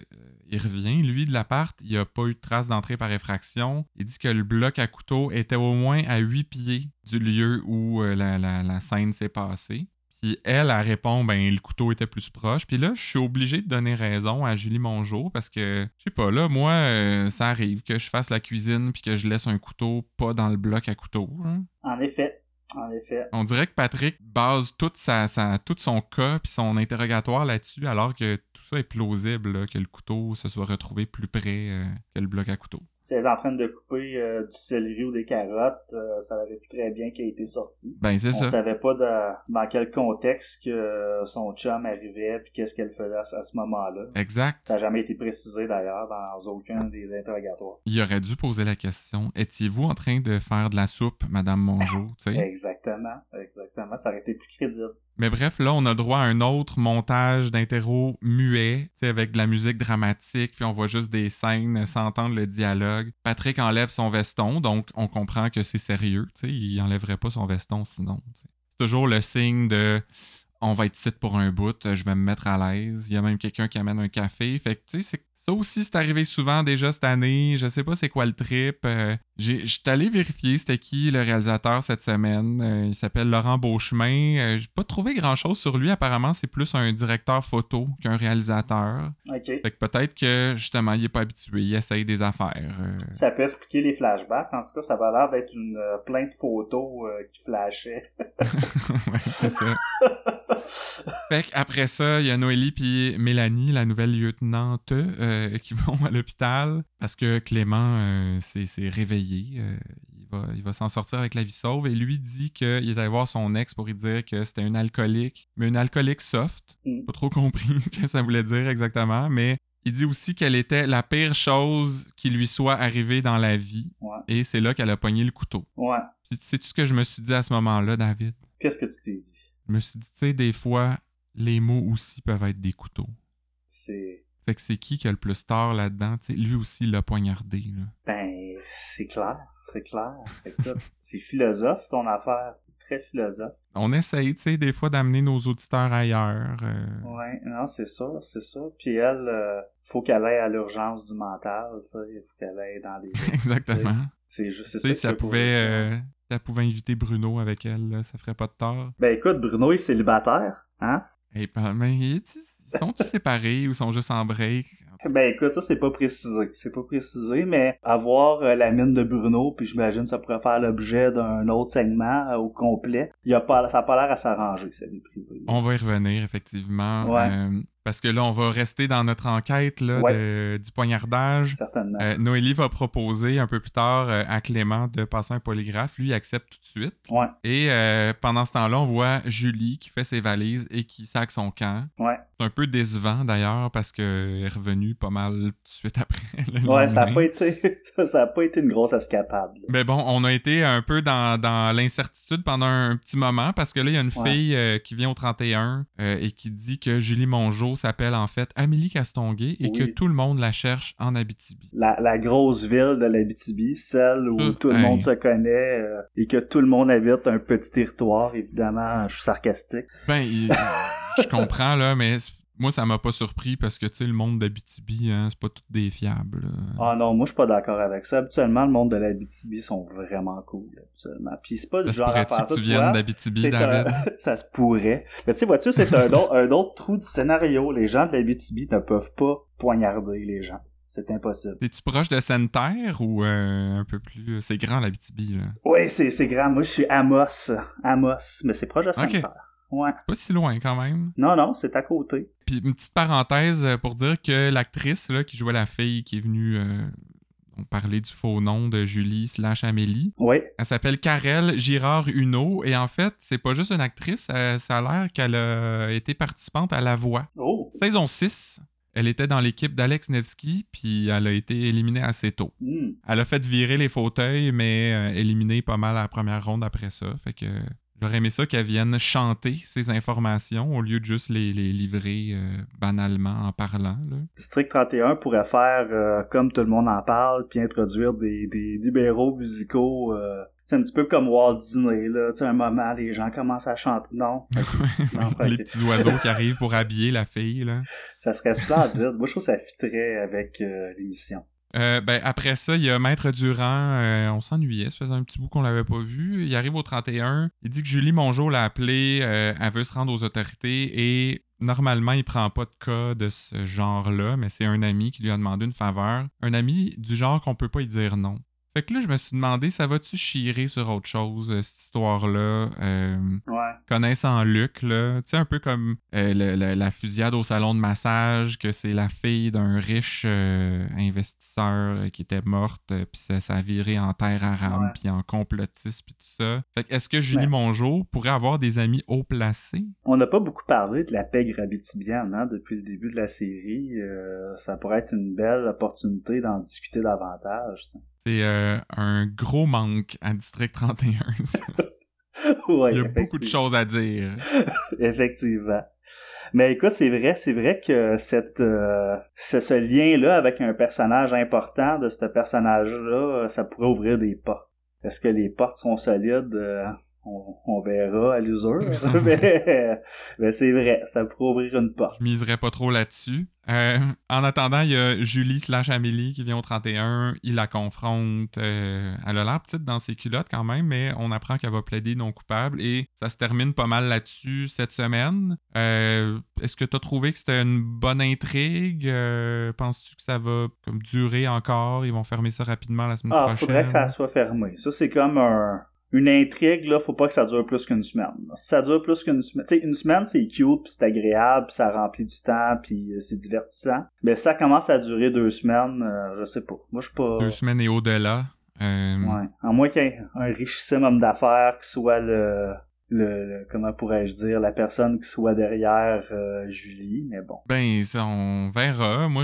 il revient, lui, de l'appart. Il n'y a pas eu de trace d'entrée par effraction. Il dit que le bloc à couteau était au moins à 8 pieds du lieu où euh, la, la- la scène s'est passée. Puis elle, elle répond, ben, le couteau était plus proche. Puis là, je suis obligé de donner raison à Julie Mongeau parce que, je sais pas, là, moi, euh, ça arrive que je fasse la cuisine puis que je laisse un couteau pas dans le bloc à couteau. hein. En effet. En effet. On dirait que Patrick base toute sa, sa- tout son cas puis son interrogatoire là-dessus, alors que tout ça est plausible, là, que le couteau se soit retrouvé plus près euh, que le bloc à couteau. Si elle est en train de couper euh, du céleri ou des carottes, euh, ça aurait pu très bien qu'elle ait été sortie. Ben, c'est On ça. savait pas de- dans quel contexte que euh, son chum arrivait puis qu'est-ce qu'elle faisait à, ce- à ce moment-là. Exact. Ça n'a jamais été précisé d'ailleurs dans aucun des interrogatoires. Il aurait dû poser la question étiez-vous en train de faire de la soupe, Madame Mongeau? Exactement, exactement. Ça aurait été plus crédible. Mais bref, là, on a droit à un autre montage d'interro muet, avec de la musique dramatique, puis on voit juste des scènes sans entendre le dialogue. Patrick enlève son veston, donc on comprend que c'est sérieux, il enlèverait pas son veston sinon. C'est toujours le signe de on va être site pour un bout, je vais me mettre à l'aise. Il y a même quelqu'un qui amène un café. Fait que, tu sais, ça aussi, c'est arrivé souvent déjà cette année. Je sais pas c'est quoi le trip. Euh, j'ai- J'étais allé vérifier c'était qui le réalisateur cette semaine. Euh, il s'appelle Laurent Beauchemin. Euh, J'ai pas trouvé grand-chose sur lui. Apparemment, c'est plus un directeur photo qu'un réalisateur. OK. Fait que peut-être que, justement, il est pas habitué. Il essaye des affaires. Euh, Ça peut expliquer les flashbacks. En tout cas, ça va l'air d'être une euh, photos euh, qui flashaient. ouais, c'est ça. Fait qu'après ça, il y a Noélie puis Mélanie, la nouvelle lieutenante, euh, qui vont à l'hôpital parce que Clément euh, s'est réveillé. euh, il va, il va s'en sortir avec la vie sauve et lui dit qu'il est allé voir son ex pour lui dire que c'était une alcoolique, mais une alcoolique soft. Mm. Pas trop compris ce que ça voulait dire exactement, mais il dit aussi qu'elle était la pire chose qui lui soit arrivée dans la vie Ouais. et c'est là qu'elle a pogné le couteau. Ouais. Sais tout ce que je me suis dit à ce moment-là, David? Qu'est-ce que tu t'es dit? Je me suis dit, tu sais, des fois, les mots aussi peuvent être des couteaux. C'est. Fait que c'est qui qui a le plus tort là-dedans? Tu sais, lui aussi il l'a poignardé. Là. Ben, c'est clair. C'est clair. C'est philosophe ton affaire. Très philosophe. On essaye, tu sais, des fois d'amener nos auditeurs ailleurs. euh. Ouais, non, c'est sûr, c'est sûr. Puis elle, euh, faut qu'elle aille à l'urgence du mental, tu sais. Faut qu'elle aille dans les. Exactement. C'est juste, c'est Tu sais, ça. pouvait, euh, elle pouvait inviter Bruno avec elle, là, ça ferait pas de tort. Ben écoute, Bruno est célibataire, hein? Et pas- mais ils sont-ils séparés ou sont juste en break? Ben écoute, ça c'est pas précisé. C'est pas précisé, mais avoir euh, la mine de Bruno, puis j'imagine ça pourrait faire l'objet d'un autre segment euh, au complet. Il y a pas, ça a pas l'air à s'arranger, sa vie privée. On va y revenir, effectivement. Ouais. Euh, parce que là, on va rester dans notre enquête là, Ouais. de- du poignardage. Certainement. Noélie va proposer un peu plus tard à Clément de passer un polygraphe. Lui, il accepte tout de suite. Ouais, Et pendant ce temps-là, on voit Julie qui fait ses valises et qui sac son camp. ouais. C'est un peu décevant d'ailleurs parce qu'elle est revenue pas mal tout de suite après. le Ouais, ça a lendemain. pas été, ça a pas été une grosse escapade. là. Mais bon, on a été un peu dans, dans l'incertitude pendant un petit moment parce que là, il y a une Ouais. fille euh, qui vient au 31 euh, et qui dit que Julie Mongeau s'appelle en fait Amélie Castonguay et Oui. que tout le monde la cherche en Abitibi. La, la grosse ville de l'Abitibi, celle où Euh, tout le monde se connaît euh, et que tout le monde habite un petit territoire, évidemment, je suis sarcastique. Ben, je comprends là, mais moi, ça m'a pas surpris parce que tu sais, le monde d'Abitibi, hein, c'est pas tout des fiables. là. Ah non, moi je suis pas d'accord avec ça. Habituellement, le monde de l'Abitibi sont vraiment cool, habituellement. Puis c'est pas du genre à faire que ça, tu tu viennes d'Abitibi, David? un- ça se pourrait. Mais tu sais, vois-tu, c'est un, autre- un autre trou du scénario. Les gens de l'Abitibi ne peuvent pas poignarder les gens. C'est impossible. Es-tu proche de Sainte-Terre ou euh, un peu plus... C'est grand, l'Abitibi, là? Oui, c'est, c'est grand. Moi, je suis Amos. Amos. Mais c'est proche de Sainte-Terre. Ouais. Pas si loin, quand même. Non, non, c'est à côté. Puis une petite parenthèse euh, pour dire que l'actrice là, qui jouait la fille qui est venue euh, on parlait du faux nom de Julie slash Amélie, Oui. elle s'appelle Karel Girard Huneau et en fait, c'est pas juste une actrice, euh, ça a l'air qu'elle a été participante à La Voix. Oh. Saison 6. Elle était dans l'équipe d'Alex Nevsky, puis elle a été éliminée assez tôt. Hmm. Elle a fait virer les fauteuils, mais euh, éliminée pas mal à la première ronde après ça. Fait que j'aurais aimé ça qu'elle vienne chanter ces informations au lieu de juste les, les livrer euh, banalement en parlant. Là. District 31 pourrait faire euh, comme tout le monde en parle, puis introduire des, des numéros musicaux. euh, c'est un petit peu comme Walt Disney, là. Tu sais, un moment, les gens commencent à chanter. Non, Non, les petits oiseaux qui arrivent pour habiller la fille. Là. ça serait splendide. Moi, je trouve que ça fitterait avec euh, l'émission. Euh, ben, après ça, il y a Maître Durand. euh, on s'ennuyait, ça faisait un petit bout qu'on l'avait pas vu. Il arrive au 31. Il dit que Julie Mongeau l'a appelé. euh, elle veut se rendre aux autorités et normalement, il prend pas de cas de ce genre-là, mais c'est un ami qui lui a demandé une faveur. Un ami du genre qu'on peut pas y dire non. Fait que là, je me suis demandé, ça va-tu chirer sur autre chose, euh, cette histoire-là? Euh, Ouais. connaissant Luc, là, tu sais, un peu comme euh, le- le- la fusillade au salon de massage, que c'est la fille d'un riche euh, investisseur qui était morte, puis ça, ça a viré en terre arabe, puis en complotiste, puis tout ça. Fait que est-ce que Julie Ouais. Mongeau pourrait avoir des amis haut placés? On n'a pas beaucoup parlé de la pègre abitibienne hein, depuis le début de la série. Ça pourrait être une belle opportunité d'en discuter davantage. tu sais. C'est euh, un gros manque à District 31. ça. Ouais, Il y a beaucoup de choses à dire. Effectivement. Mais écoute, c'est vrai, c'est vrai que cette, euh, ce, ce lien-là avec un personnage important de ce personnage-là, ça pourrait ouvrir des portes. Est-ce que les portes sont solides? Euh, on, on verra à l'usure. mais mais c'est vrai, ça pourrait ouvrir une porte. Je miserais pas trop là-dessus. Euh, en attendant, il y a Julie slash Amélie qui vient au 31. Il la confronte. euh, elle a l'air petite dans ses culottes quand même, mais on apprend qu'elle va plaider non coupable et ça se termine pas mal là-dessus cette semaine. Euh, Est-ce que tu as trouvé que c'était une bonne intrigue? Penses-tu que ça va comme durer encore? Ils vont fermer ça rapidement la semaine Ah, prochaine? faudrait que ça soit fermé. Ça, c'est comme un, une intrigue, là, faut pas que ça dure plus qu'une semaine. là. Si ça dure plus qu'une semaine, tu sais, une semaine, c'est cute, puis c'est agréable, puis ça remplit du temps, puis euh, c'est divertissant. Mais ça commence à durer deux semaines, euh, je sais pas. Moi, je suis pas... Deux semaines et au-delà. Euh, Ouais. À moins qu'il y ait un richissime homme d'affaires qui soit le... Le, le- comment pourrais-je dire la personne qui soit derrière euh, Julie mais bon Ben, ça, on verra. Moi,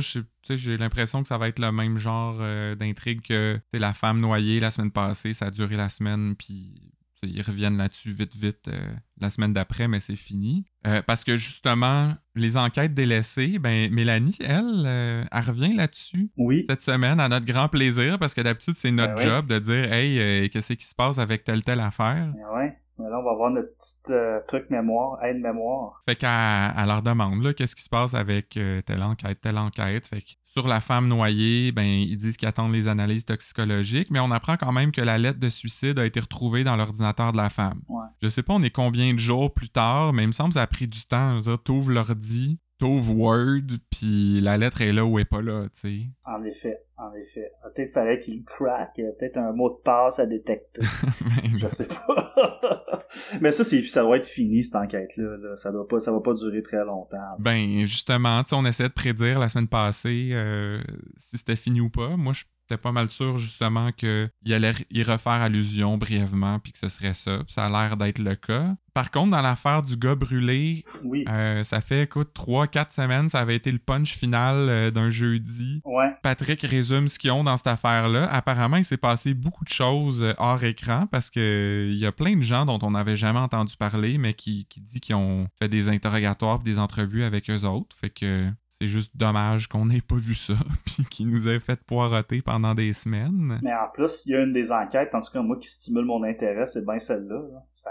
j'ai l'impression que ça va être le même genre euh, d'intrigue que tu sais, la femme noyée la semaine passée. Ça a duré la semaine, puis ils reviennent là-dessus vite, vite euh, la semaine d'après, mais c'est fini. Parce que justement, les enquêtes délaissées, ben, Mélanie, elle, elle revient là-dessus oui cette semaine à notre grand plaisir parce que d'habitude, c'est notre Ben oui. job de dire Hey, qu'est-ce qui se passe avec telle, telle affaire. ouais mais là on va voir notre petit euh, truc mémoire aide mémoire Fait qu'elle elle leur demande là, qu'est-ce qui se passe avec euh, telle enquête, telle enquête? Fait que sur la femme noyée, ben ils disent qu'ils attendent les analyses toxicologiques, mais on apprend quand même que la lettre de suicide a été retrouvée dans l'ordinateur de la femme. Ouais. Je sais pas, on est combien de jours plus tard, mais il me semble que ça a pris du temps. T'ouvres l'ordi, t'ouvres Word, puis la lettre est là ou est pas là, tu sais. En effet, en effet. Peut-être fallait qu'il craque, il y a peut-être un mot de passe à détecter. Je sais pas. Mais ça, c'est, ça doit être fini, cette enquête-là. là. Ça doit pas, ça va pas durer très longtemps. Ben, justement, tu sais, on essayait de prédire la semaine passée euh, si c'était fini ou pas. Moi, j'étais pas mal sûr, justement, qu'il allait y refaire allusion brièvement, puis que ce serait ça. Ça a l'air d'être le cas. Par contre, dans l'affaire du gars brûlé, Oui. euh, ça fait, écoute, 3-4 semaines, ça avait été le punch final euh, d'un jeudi. Ouais. Patrick résume ce qu'ils ont dans cette affaire-là. Apparemment, il s'est passé beaucoup de choses euh, hors écran parce que il y a plein de gens dont on n'avait jamais entendu parler, mais qui, qui dit qu'ils ont fait des interrogatoires des entrevues avec eux autres. Fait que c'est juste dommage qu'on n'ait pas vu ça, puis qu'ils nous aient fait poireauter pendant des semaines. Mais en plus, il y a une des enquêtes, en tout cas, moi, qui stimule mon intérêt, c'est bien celle-là. là. Ça,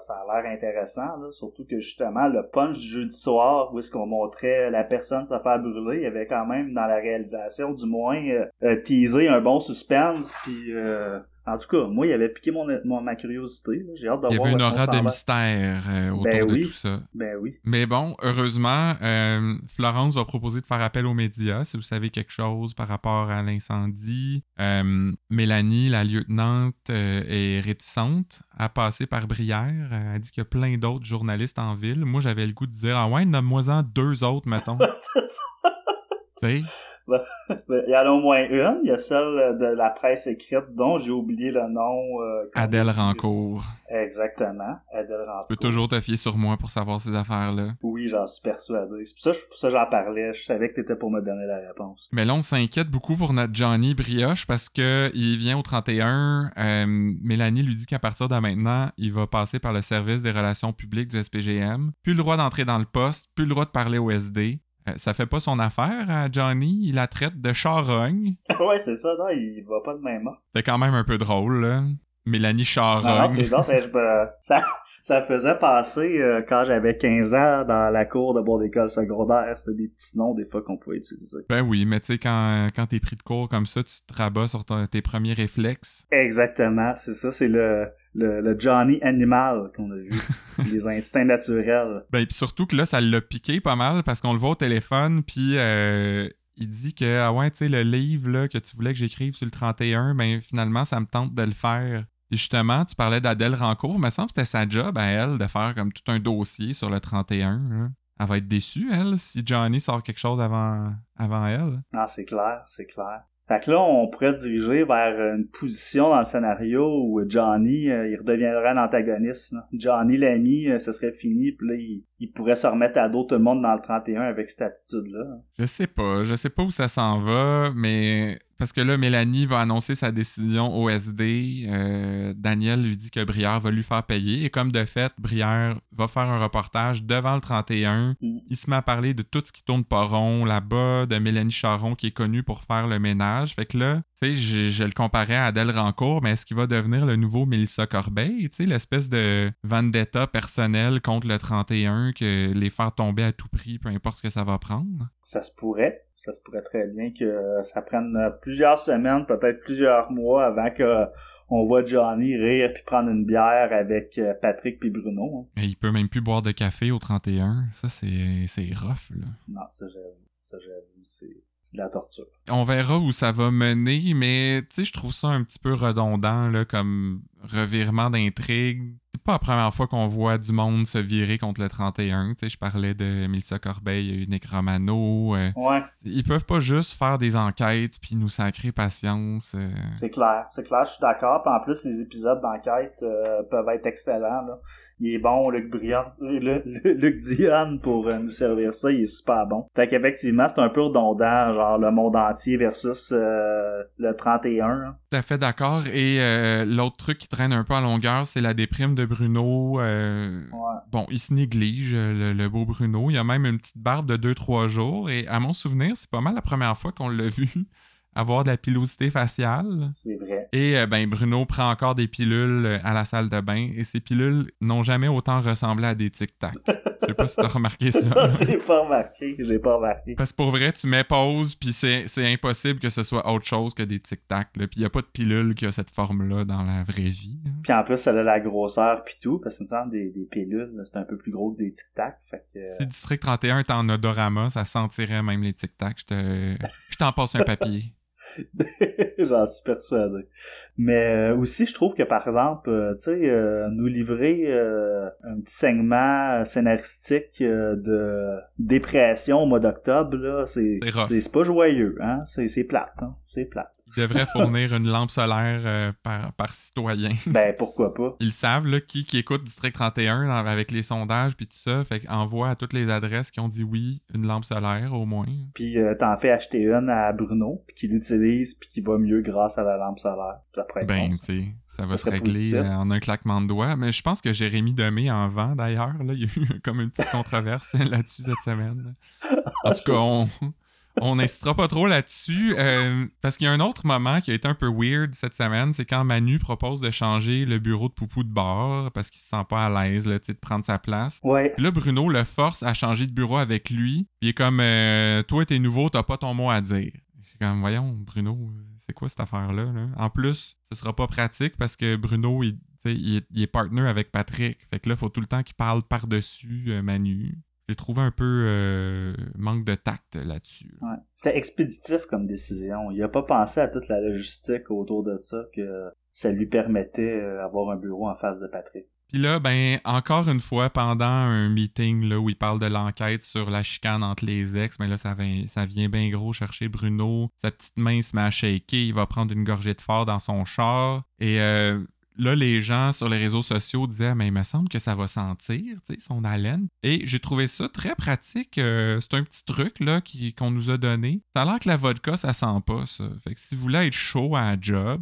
ça a l'air intéressant, là. surtout que justement, le punch du jeudi soir, où est-ce qu'on montrait la personne se faire brûler, il y avait quand même dans la réalisation, du moins, euh, euh, teasé un bon suspense, puis euh, en tout cas, moi, il avait piqué mon, mon- ma curiosité. J'ai hâte de Il y voir avait une aura de mystère euh, autour Ben de oui. tout ça. Ben oui. Mais bon, heureusement, euh, Florence va proposer de faire appel aux médias si vous savez quelque chose par rapport à l'incendie. Euh, Mélanie, la lieutenante, euh, est réticente à passer par Brière. Elle dit qu'il y a plein d'autres journalistes en ville. Moi, j'avais le goût de dire Ah ouais, nomme-moi-en deux autres, mettons. tu sais, il y en a au moins une. Il y a celle de la presse écrite dont j'ai oublié le nom. Euh, Adèle Rancourt. Exactement. Adèle Rancourt. Tu peux toujours te fier sur moi pour savoir ces affaires-là. Oui, j'en suis persuadé. C'est pour ça, pour ça j'en parlais. Je savais que t'étais pour me donner la réponse. Mais là, on s'inquiète beaucoup pour notre Johnny Brioche parce que il vient au 31. Euh, Mélanie lui dit qu'à partir de maintenant, il va passer par le service des relations publiques du SPGM. Plus le droit d'entrer dans le poste, plus le droit de parler au SD. Euh, ça fait pas son affaire à Johnny, il la traite de charogne? ouais, c'est ça, non, il va pas de même C'est quand même un peu drôle, là. Mélanie Charogne. Non, non c'est je ça, ça faisait passer euh, quand j'avais 15 ans dans la cour de bord d'école secondaire. C'était des petits noms des fois qu'on pouvait utiliser. Ben oui, mais tu sais, quand, quand t'es pris de cours comme ça, tu te rabats sur tes premiers réflexes. Exactement, c'est ça, c'est le, le, Johnny animal qu'on a vu. les instincts naturels. Ben pis surtout que là, ça l'a piqué pas mal parce qu'on le voit au téléphone, puis... Euh, il dit que, ah ouais, tu sais, le livre là, que tu voulais que j'écrive sur le 31, ben finalement, ça me tente de le faire justement, tu parlais d'Adèle Rancourt, mais me semble que c'était sa job à elle de faire comme tout un dossier sur le 31. Elle va être déçue, elle, si Johnny sort quelque chose avant, avant elle. Non, c'est clair, c'est clair. Fait que là, on pourrait se diriger vers une position dans le scénario où Johnny, euh, il redeviendrait un antagoniste. Johnny, l'ami, euh, ce serait fini, puis là, il, pourrait se remettre à d'autres monde dans le 31 avec cette attitude-là. Je sais pas, je sais pas où ça s'en va, mais parce que là, Mélanie va annoncer sa décision au SD. Euh, Daniel lui dit que Brière va lui faire payer. Et comme de fait, Brière va faire un reportage devant le 31. Mm. Il se met à parler de tout ce qui tourne pas rond là-bas, de Mélanie Charon qui est connue pour faire le ménage. Fait que là, je, le comparais à Adèle Rancourt, mais est-ce qu'il va devenir le nouveau Mélissa Corbeil? L'espèce de vendetta personnel contre le 31 que les faire tomber à tout prix, peu importe ce que ça va prendre? Ça se pourrait ça se pourrait très bien que ça prenne plusieurs semaines, peut-être plusieurs mois avant que on voit Johnny rire puis prendre une bière avec euh, Patrick puis Bruno. Hein. Mais il peut même plus boire de café au 31. Ça, c'est, c'est rough, là. Non, ça, j'avoue. Ça, j'avoue, c'est de la torture. On verra où ça va mener, mais tu sais, je trouve ça un petit peu redondant, là, comme revirement d'intrigue c'est pas la première fois qu'on voit du monde se virer contre le 31. Tu sais, je parlais de Milsa Corbeil, Nick Romano. Euh, ouais. Ils peuvent pas juste faire des enquêtes puis nous sacrer patience. Euh. C'est clair, c'est clair, je suis d'accord. en plus, les épisodes d'enquête euh, peuvent être excellents. Là il est bon, Luc Briand, Luc Dion pour euh, nous servir ça, il est super bon. Fait qu'effectivement, c'est un peu redondant, genre le monde entier versus euh, le 31. Hein. Tout à fait d'accord. Et euh, l'autre truc qui traîne un peu à longueur, c'est la déprime de Bruno. Bon, il se néglige, le, beau Bruno. Il a même une petite barbe de 2-3 jours. Et à mon souvenir, c'est pas mal la première fois qu'on l'a vu avoir de la pilosité faciale. C'est vrai. Et euh, ben Bruno prend encore des pilules euh, à la salle de bain et ces pilules n'ont jamais autant ressemblé à des tic-tac. Je sais pas si t'as remarqué ça. j'ai pas remarqué, j'ai pas remarqué. Parce que pour vrai, tu mets pause puis c'est, impossible que ce soit autre chose que des tic-tac. Puis il y a pas de pilule qui a cette forme-là dans la vraie vie. Puis en plus, ça a la grosseur puis tout, parce que ça me semble des, des pilules, c'est un peu plus gros que des tic-tac. Si District 31 est en odorama, ça sentirait même les tic-tac. Je, te... Je t'en passe un papier. J'en suis persuadé. Mais euh, aussi, je trouve que par exemple, euh, tu sais, euh, nous livrer un petit segment scénaristique de dépression au mois d'octobre, là, c'est c'est pas joyeux, hein. C'est plate, hein? C'est plate devrait fournir une lampe solaire euh, par, par, citoyen. Ben, pourquoi pas. Ils savent, là, qui, qui écoute District 31 avec les sondages puis tout ça. Fait qu'envoie à toutes les adresses qui ont dit oui, une lampe solaire au moins. Puis euh, t'en fais acheter une à Bruno, puis qui l'utilise, puis qui va mieux grâce à la lampe solaire. ben, tu sais, ça va se régler euh, en un claquement de doigts. Mais je pense que Jérémy Demé en vend d'ailleurs. Il y a eu comme une petite controverse là-dessus cette semaine. En tout cas, on on n'insistera pas trop là-dessus. Euh, parce qu'il y a un autre moment qui a été un peu weird cette semaine, c'est quand Manu propose de changer le bureau de Poupou de bord parce qu'il se sent pas à l'aise de prendre sa place. Ouais. Puis là, Bruno le force à changer de bureau avec lui. il est comme euh, Toi, t'es nouveau, t'as pas ton mot à dire. Je comme Voyons, Bruno, c'est quoi cette affaire-là? En plus, ce sera pas pratique parce que Bruno, il, est, partner avec Patrick. Fait que là, il faut tout le temps qu'il parle par-dessus euh, Manu. J'ai trouvé un peu euh, manque de tact là-dessus. Ouais. C'était expéditif comme décision. Il a pas pensé à toute la logistique autour de ça que ça lui permettait d'avoir euh, un bureau en face de Patrick. Puis là, ben, encore une fois, pendant un meeting là, où il parle de l'enquête sur la chicane entre les ex, mais ben là, ça vient, ça vient bien gros chercher Bruno. Sa petite main se met à shaker, il va prendre une gorgée de fort dans son char. Et euh, là, les gens sur les réseaux sociaux disaient Mais il me semble que ça va sentir, tu sais, son haleine. Et j'ai trouvé ça très pratique. Euh, c'est un petit truc là, qu'on nous a donné. Ça a l'air que la vodka, ça sent pas, ça. Fait que si vous voulez être chaud à un job,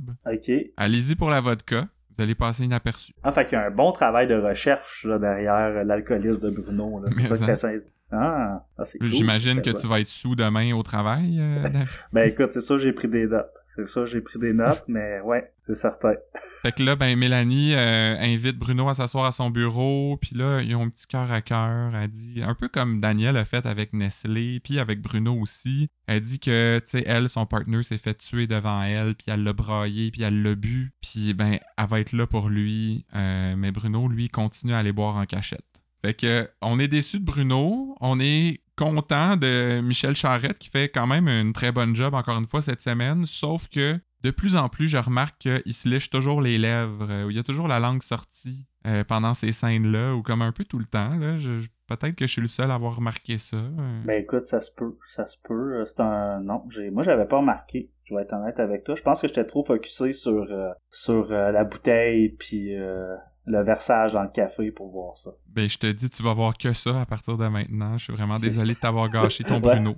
allez-y pour la vodka. Vous allez passer inaperçu. Ah, fait qu'il y a un bon travail de recherche derrière l'alcoolisme de Bruno. C'est ça que Ah, ah J'imagine que tu vas être sous demain au travail, euh, ben écoute, c'est ça, j'ai pris des notes. C'est ça, j'ai pris des notes, mais ouais, c'est certain. Fait que là, ben, Mélanie euh, invite Bruno à s'asseoir à son bureau, puis là, ils ont un petit cœur à cœur. Elle dit, un peu comme Daniel a fait avec Nestlé, puis avec Bruno aussi. Elle dit que, tu sais, elle, son partenaire s'est fait tuer devant elle, puis elle l'a braillé, puis elle l'a bu, puis ben, elle va être là pour lui. Euh, mais Bruno, lui, continue à aller boire en cachette. Fait que, on est déçu de Bruno, on est content de Michel Charrette qui fait quand même une très bonne job encore une fois cette semaine, sauf que de plus en plus, je remarque qu'il se lèche toujours les lèvres, euh, où il y a toujours la langue sortie euh, pendant ces scènes-là, ou comme un peu tout le temps. Là. peut-être que je suis le seul à avoir remarqué ça. Euh. Ben écoute, ça se peut, ça se peut. C'est un. Non, j'ai. Moi j'avais pas remarqué. Je vais être honnête avec toi. Je pense que j'étais trop focusé sur, sur la bouteille puis le versage dans le café pour voir ça. Ben je te dis, tu vas voir que ça à partir de maintenant. Je suis vraiment désolé de t'avoir gâché ton Bruno.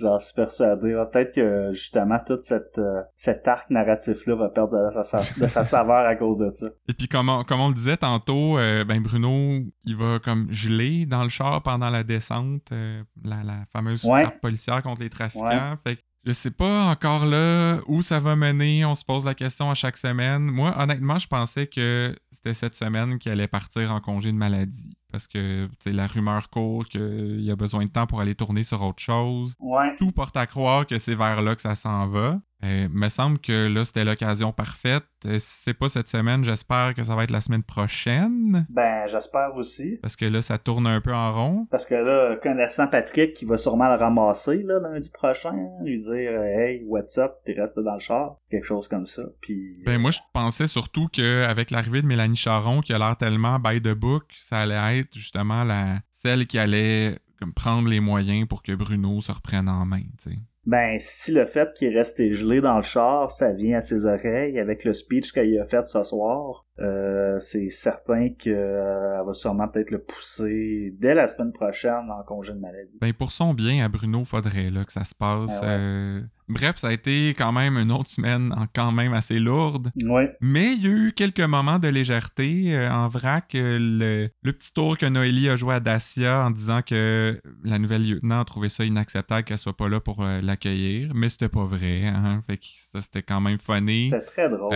J'en suis persuadé. Peut-être que justement tout cette, euh, cet arc narratif-là va perdre de sa, saveur à cause de ça. Et puis comme on, comme on le disait tantôt, euh, ben Bruno, il va comme geler dans le char pendant la descente, euh, la, fameuse frappe policière contre les trafiquants. Fait je sais pas encore là où ça va mener. On se pose la question à chaque semaine. Moi, honnêtement, je pensais que c'était cette semaine qu'il allait partir en congé de maladie. Parce que la rumeur court qu'il a besoin de temps pour aller tourner sur autre chose. Tout porte à croire que c'est vers là que ça s'en va. Il me semble que là, c'était l'occasion parfaite. Euh, si c'est pas cette semaine, j'espère que ça va être la semaine prochaine. Ben, j'espère aussi. Parce que là, ça tourne un peu en rond. Parce que là, connaissant Patrick, il va sûrement le ramasser là, lundi prochain, hein, lui dire Hey, what's up, t'es resté dans le char, quelque chose comme ça. Puis, ben, moi, je pensais surtout qu'avec l'arrivée de Mélanie Charon, qui a l'air tellement by the book, ça allait être justement la celle qui allait comme, prendre les moyens pour que Bruno se reprenne en main, tu sais ben si le fait qu'il est resté gelé dans le char, ça vient à ses oreilles avec le speech qu'il a fait ce soir, euh, c'est certain qu'elle euh, va sûrement peut-être le pousser dès la semaine prochaine en congé de maladie. Ben pour son bien, à Bruno, faudrait là, que ça se passe. Ah euh, bref, ça a été quand même une autre semaine quand même assez lourde. Ouais. Mais il y a eu quelques moments de légèreté en vrac. Le, le, petit tour que Noélie a joué à Dacia en disant que la nouvelle lieutenant a trouvé ça inacceptable qu'elle soit pas là pour l'accueillir. Mais c'était pas vrai. Hein? Fait que ça, c'était quand même funny. C'était très drôle.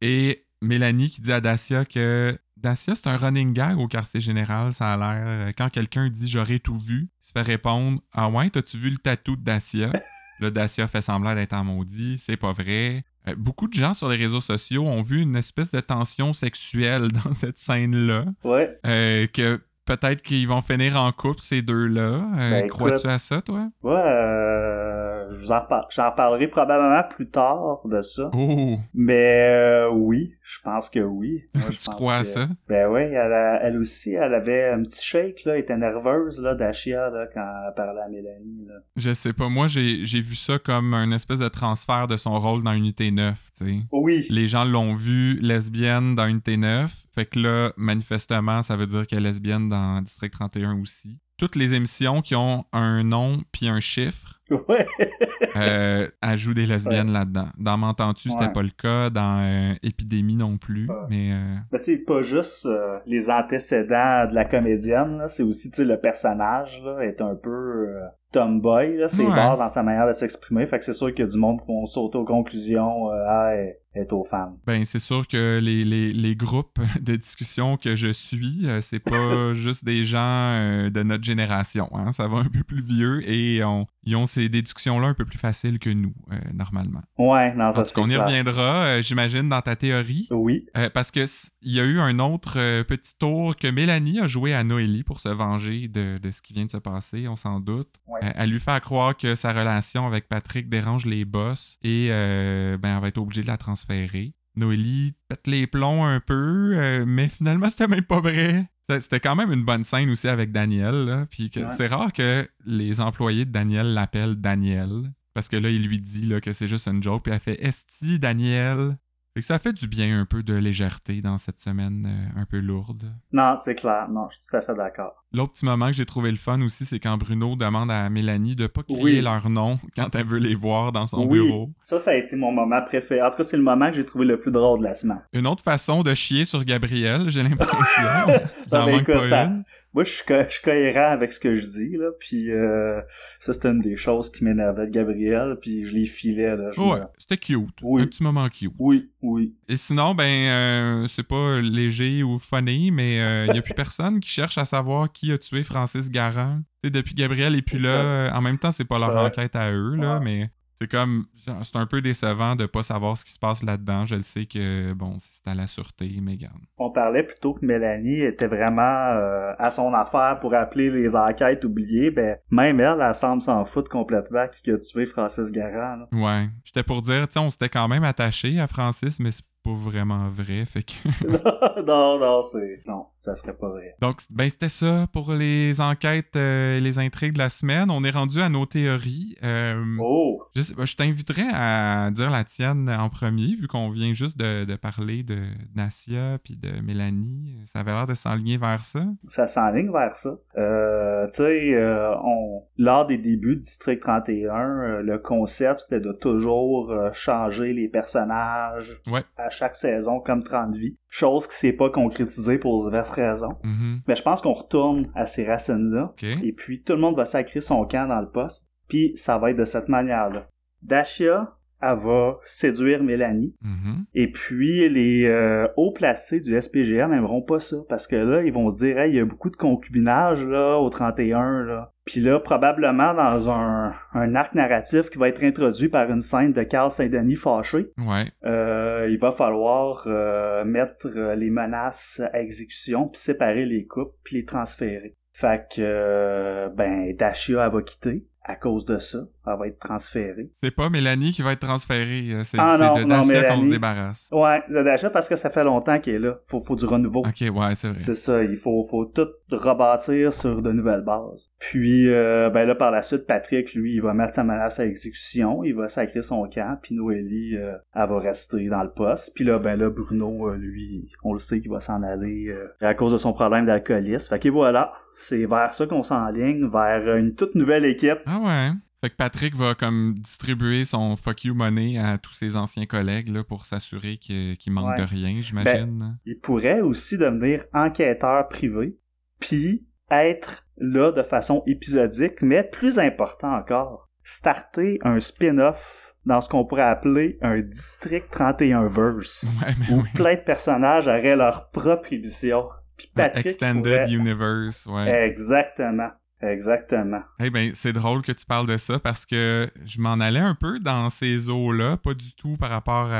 et Mélanie qui dit à Dacia que Dacia, c'est un running gag au quartier général, ça a l'air. Euh, quand quelqu'un dit j'aurais tout vu, il se fait répondre Ah ouais, t'as-tu vu le tatou de Dacia Là, Dacia fait semblant d'être en maudit, c'est pas vrai. Euh, beaucoup de gens sur les réseaux sociaux ont vu une espèce de tension sexuelle dans cette scène-là. Ouais. Euh, que peut-être qu'ils vont finir en couple, ces deux-là. Ben, crois-tu à ça, toi? Ouais, j'en parlerai probablement plus tard de ça. Oh. Mais euh, oui, je pense que oui. tu crois à ça? Ben oui, elle, elle, aussi, elle avait un petit shake, là, elle était nerveuse là, d'Achia là, quand elle parlait à Mélanie. Là. Je sais pas, moi j'ai, vu ça comme un espèce de transfert de son rôle dans Unité 9, tu sais. Oui. Les gens l'ont vue lesbienne dans Unité 9, fait que là, manifestement, ça veut dire qu'elle est lesbienne dans District 31 aussi. Toutes les émissions qui ont un nom puis un chiffre Ouais. euh, joue des lesbiennes là-dedans. Dans M'entends-tu, c'était pas le cas. Dans euh, Épidémie non plus. Mais. Euh... Ben, tu sais, pas juste euh, les antécédents de la comédienne, c'est aussi, tu sais, le personnage, là, est un peu euh, tomboy, là. C'est dans sa manière de s'exprimer. Fait que c'est sûr qu'il y a du monde qui vont sauter aux conclusions. ah, est aux femmes. Ben, c'est sûr que les, les, les, groupes de discussion que je suis, c'est pas juste des gens de notre génération. Hein? Ça va un peu plus vieux et on, ils ont ces déductions-là un peu plus faciles que nous, euh, normalement. Ouais, non, ça On y reviendra, euh, j'imagine, dans ta théorie. Oui. Euh, parce que il y a eu un autre petit tour que Mélanie a joué à Noélie pour se venger de, ce qui vient de se passer, on s'en doute. elle lui fait croire que sa relation avec Patrick dérange les boss et ben, elle va être obligée de la transférer. Noélie pète les plombs un peu, euh, mais finalement, c'était même pas vrai. C'était quand même une bonne scène aussi avec Daniel. Là, puis c'est rare que les employés de Daniel l'appellent Daniel. Parce que là, il lui dit là, que c'est juste une joke. Puis elle fait Esti, Daniel? Ça fait du bien un peu de légèreté dans cette semaine euh, un peu lourde. Non, c'est clair. Non, je suis tout à fait d'accord. L'autre petit moment que j'ai trouvé le fun aussi, c'est quand Bruno demande à Mélanie de pas crier leur nom quand elle veut les voir dans son oui. bureau. Ça, ça a été mon moment préféré. En tout cas, c'est le moment que j'ai trouvé le plus drôle de la semaine. Une autre façon de chier sur Gabriel, j'ai l'impression. J'en manque pas une moi, je suis, cohérent avec ce que je dis, là, puis euh, ça, c'était une des choses qui m'énervait de Gabriel, puis je les filais, là. ouais, c'était cute. Un petit moment cute. Oui, oui. Et sinon, ben, euh, c'est pas léger ou funny, mais il euh, y a plus personne qui cherche à savoir qui a tué Francis Garand. depuis Gabriel et puis là, en même temps, c'est pas leur enquête à eux, là, mais c'est comme c'est un peu décevant de pas savoir ce qui se passe là-dedans. Je le sais que bon, c'est à la sûreté, Megan. On parlait plutôt que Mélanie était vraiment euh, à son affaire pour appeler les enquêtes oubliées. Ben même elle, elle semble s'en foutre complètement qui a tué Francis Garand. Ouais, j'étais pour dire, tu on s'était quand même attaché à Francis, mais c'est pas vraiment vrai, fait que. non, non, c'est non ça serait pas vrai. Donc, ben, c'était ça pour les enquêtes et euh, les intrigues de la semaine. On est rendu à nos théories. Euh, oh! Je, t'inviterais à dire la tienne en premier, vu qu'on vient juste de, parler de Nassia puis de Mélanie. Ça avait l'air de s'enligner vers ça. Ça s'enligne vers ça. Euh, tu sais, on... lors des débuts de District 31, le concept, c'était de toujours changer les personnages à chaque saison comme 30 vies. Chose qui s'est pas concrétisée pour diverses raisons. Mm-hmm. Mais je pense qu'on retourne à ces racines-là. Et puis tout le monde va sacrer son camp dans le poste. Puis ça va être de cette manière-là. Dacia, elle va séduire Mélanie. Mm-hmm. Et puis les euh, hauts placés du SPGM n'aimeront pas ça parce que là ils vont se dire hey, il y a beaucoup de concubinage là au 31 là. Puis là probablement dans un, un arc narratif qui va être introduit par une scène de Carl Saint-Denis fâché. Ouais. Euh, il va falloir euh, mettre les menaces à exécution puis séparer les couples puis les transférer. Fait que ben Dashia elle va quitter à cause de ça. Elle va être transférée. C'est pas Mélanie qui va être transférée, euh, c'est ah de Dasha qu'on se débarrasse. Ouais, de Dasha parce que ça fait longtemps qu'elle est là. Faut, faut du renouveau. Ok, ouais, c'est vrai. C'est ça, il faut, faut tout rebâtir sur de nouvelles bases. Puis, euh, ben là, par la suite, Patrick, lui, il va mettre sa menace à exécution, il va sacrer son camp, puis Noélie, euh, elle va rester dans le poste. Puis là, ben là, Bruno, lui, on le sait qu'il va s'en aller à cause de son problème d'alcoolisme. Fait que voilà, c'est vers ça qu'on s'enligne, vers une toute nouvelle équipe. Ah ouais. Fait que Patrick va comme distribuer son fuck you money à tous ses anciens collègues là, pour s'assurer qu'il manque de rien, j'imagine. Ben, il pourrait aussi devenir enquêteur privé, puis être là de façon épisodique, mais plus important encore, starter un spin-off dans ce qu'on pourrait appeler un District 31 verse, où plein de personnages auraient leur propre émission. Extended Universe, ouais. Exactement. Exactement. Eh ben, c'est drôle que tu parles de ça parce que je m'en allais un peu dans ces eaux-là, pas du tout par rapport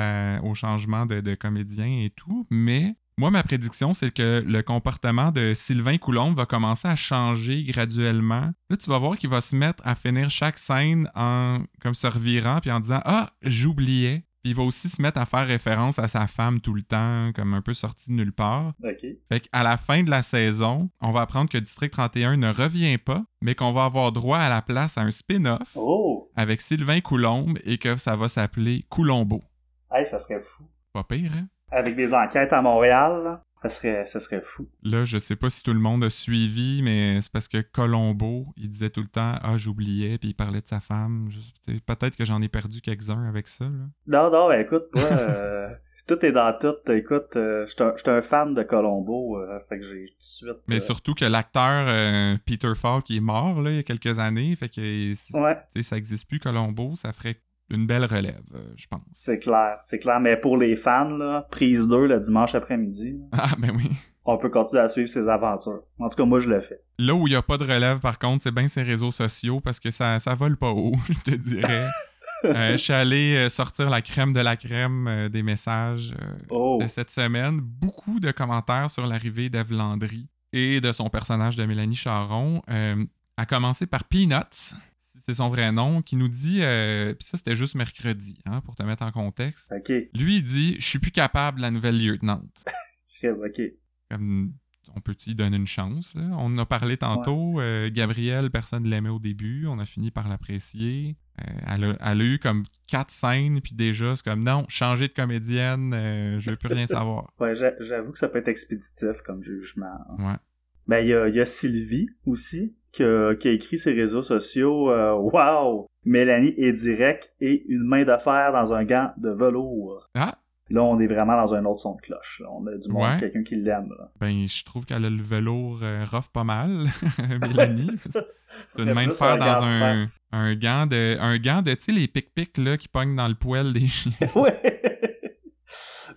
au changement de, de comédien et tout, mais moi, ma prédiction, c'est que le comportement de Sylvain Coulombe va commencer à changer graduellement. Là, tu vas voir qu'il va se mettre à finir chaque scène en comme se revirant puis en disant Ah, j'oubliais il va aussi se mettre à faire référence à sa femme tout le temps, comme un peu sorti de nulle part. OK. Fait qu'à la fin de la saison, on va apprendre que District 31 ne revient pas, mais qu'on va avoir droit à la place à un spin-off oh! avec Sylvain Coulombe et que ça va s'appeler Coulombo. Hey, ça serait fou. Pas pire, hein? Avec des enquêtes à Montréal, là. Ça serait, ça serait fou. Là, je sais pas si tout le monde a suivi, mais c'est parce que Colombo, il disait tout le temps Ah, j'oubliais, puis il parlait de sa femme. Peut-être que j'en ai perdu quelques-uns avec ça. Là. Non, non, ben écoute, moi, euh, tout est dans tout. Écoute, euh, je suis un, fan de Colombo, euh, fait que j'ai tout de suite. Mais surtout que l'acteur Peter Falk, est mort là, il y a quelques années, fait que ouais. ça existe plus Colombo, ça ferait une belle relève, euh, je pense. C'est clair, c'est clair. Mais pour les fans, là, prise 2 le dimanche après-midi. Ah, ben oui. On peut continuer à suivre ses aventures. En tout cas, moi, je le fais. Là où il n'y a pas de relève, par contre, c'est bien ses réseaux sociaux parce que ça, ça vole pas haut, je te dirais. Euh, je suis allé euh, sortir la crème de la crème des messages oh. de cette semaine. Beaucoup de commentaires sur l'arrivée d'Eve Landry et de son personnage de Mélanie Charon. à commencer par Peanuts c'est son vrai nom, qui nous dit, euh, puis ça c'était juste mercredi, hein, pour te mettre en contexte. Ok. Lui, il dit, je suis plus capable, la nouvelle lieutenant. Ok. Comme, on peut-y donner une chance, là? On en a parlé tantôt. euh, Gabrielle, personne ne l'aimait au début. On a fini par l'apprécier. Euh, elle, a, elle a eu comme quatre scènes, puis déjà, c'est comme, non, changer de comédienne, euh, je veux plus rien savoir. Ouais, j'a- j'avoue que ça peut être expéditif comme jugement. Ouais. Ben, il y a, il y a Sylvie aussi, qui a, qui a écrit ses réseaux sociaux. euh, wow! Mélanie est direct et une main fer dans un gant de velours. Ah, Là, on est vraiment dans un autre son de cloche. là. On a du Ouais. quelqu'un qui l'aime. ben, je trouve qu'elle a le velours euh, rough pas mal, Mélanie. c'est une main de fer dans un, un gant de. Un gant de, tu sais, les pic-pics qui pognent dans le poêle des chiens.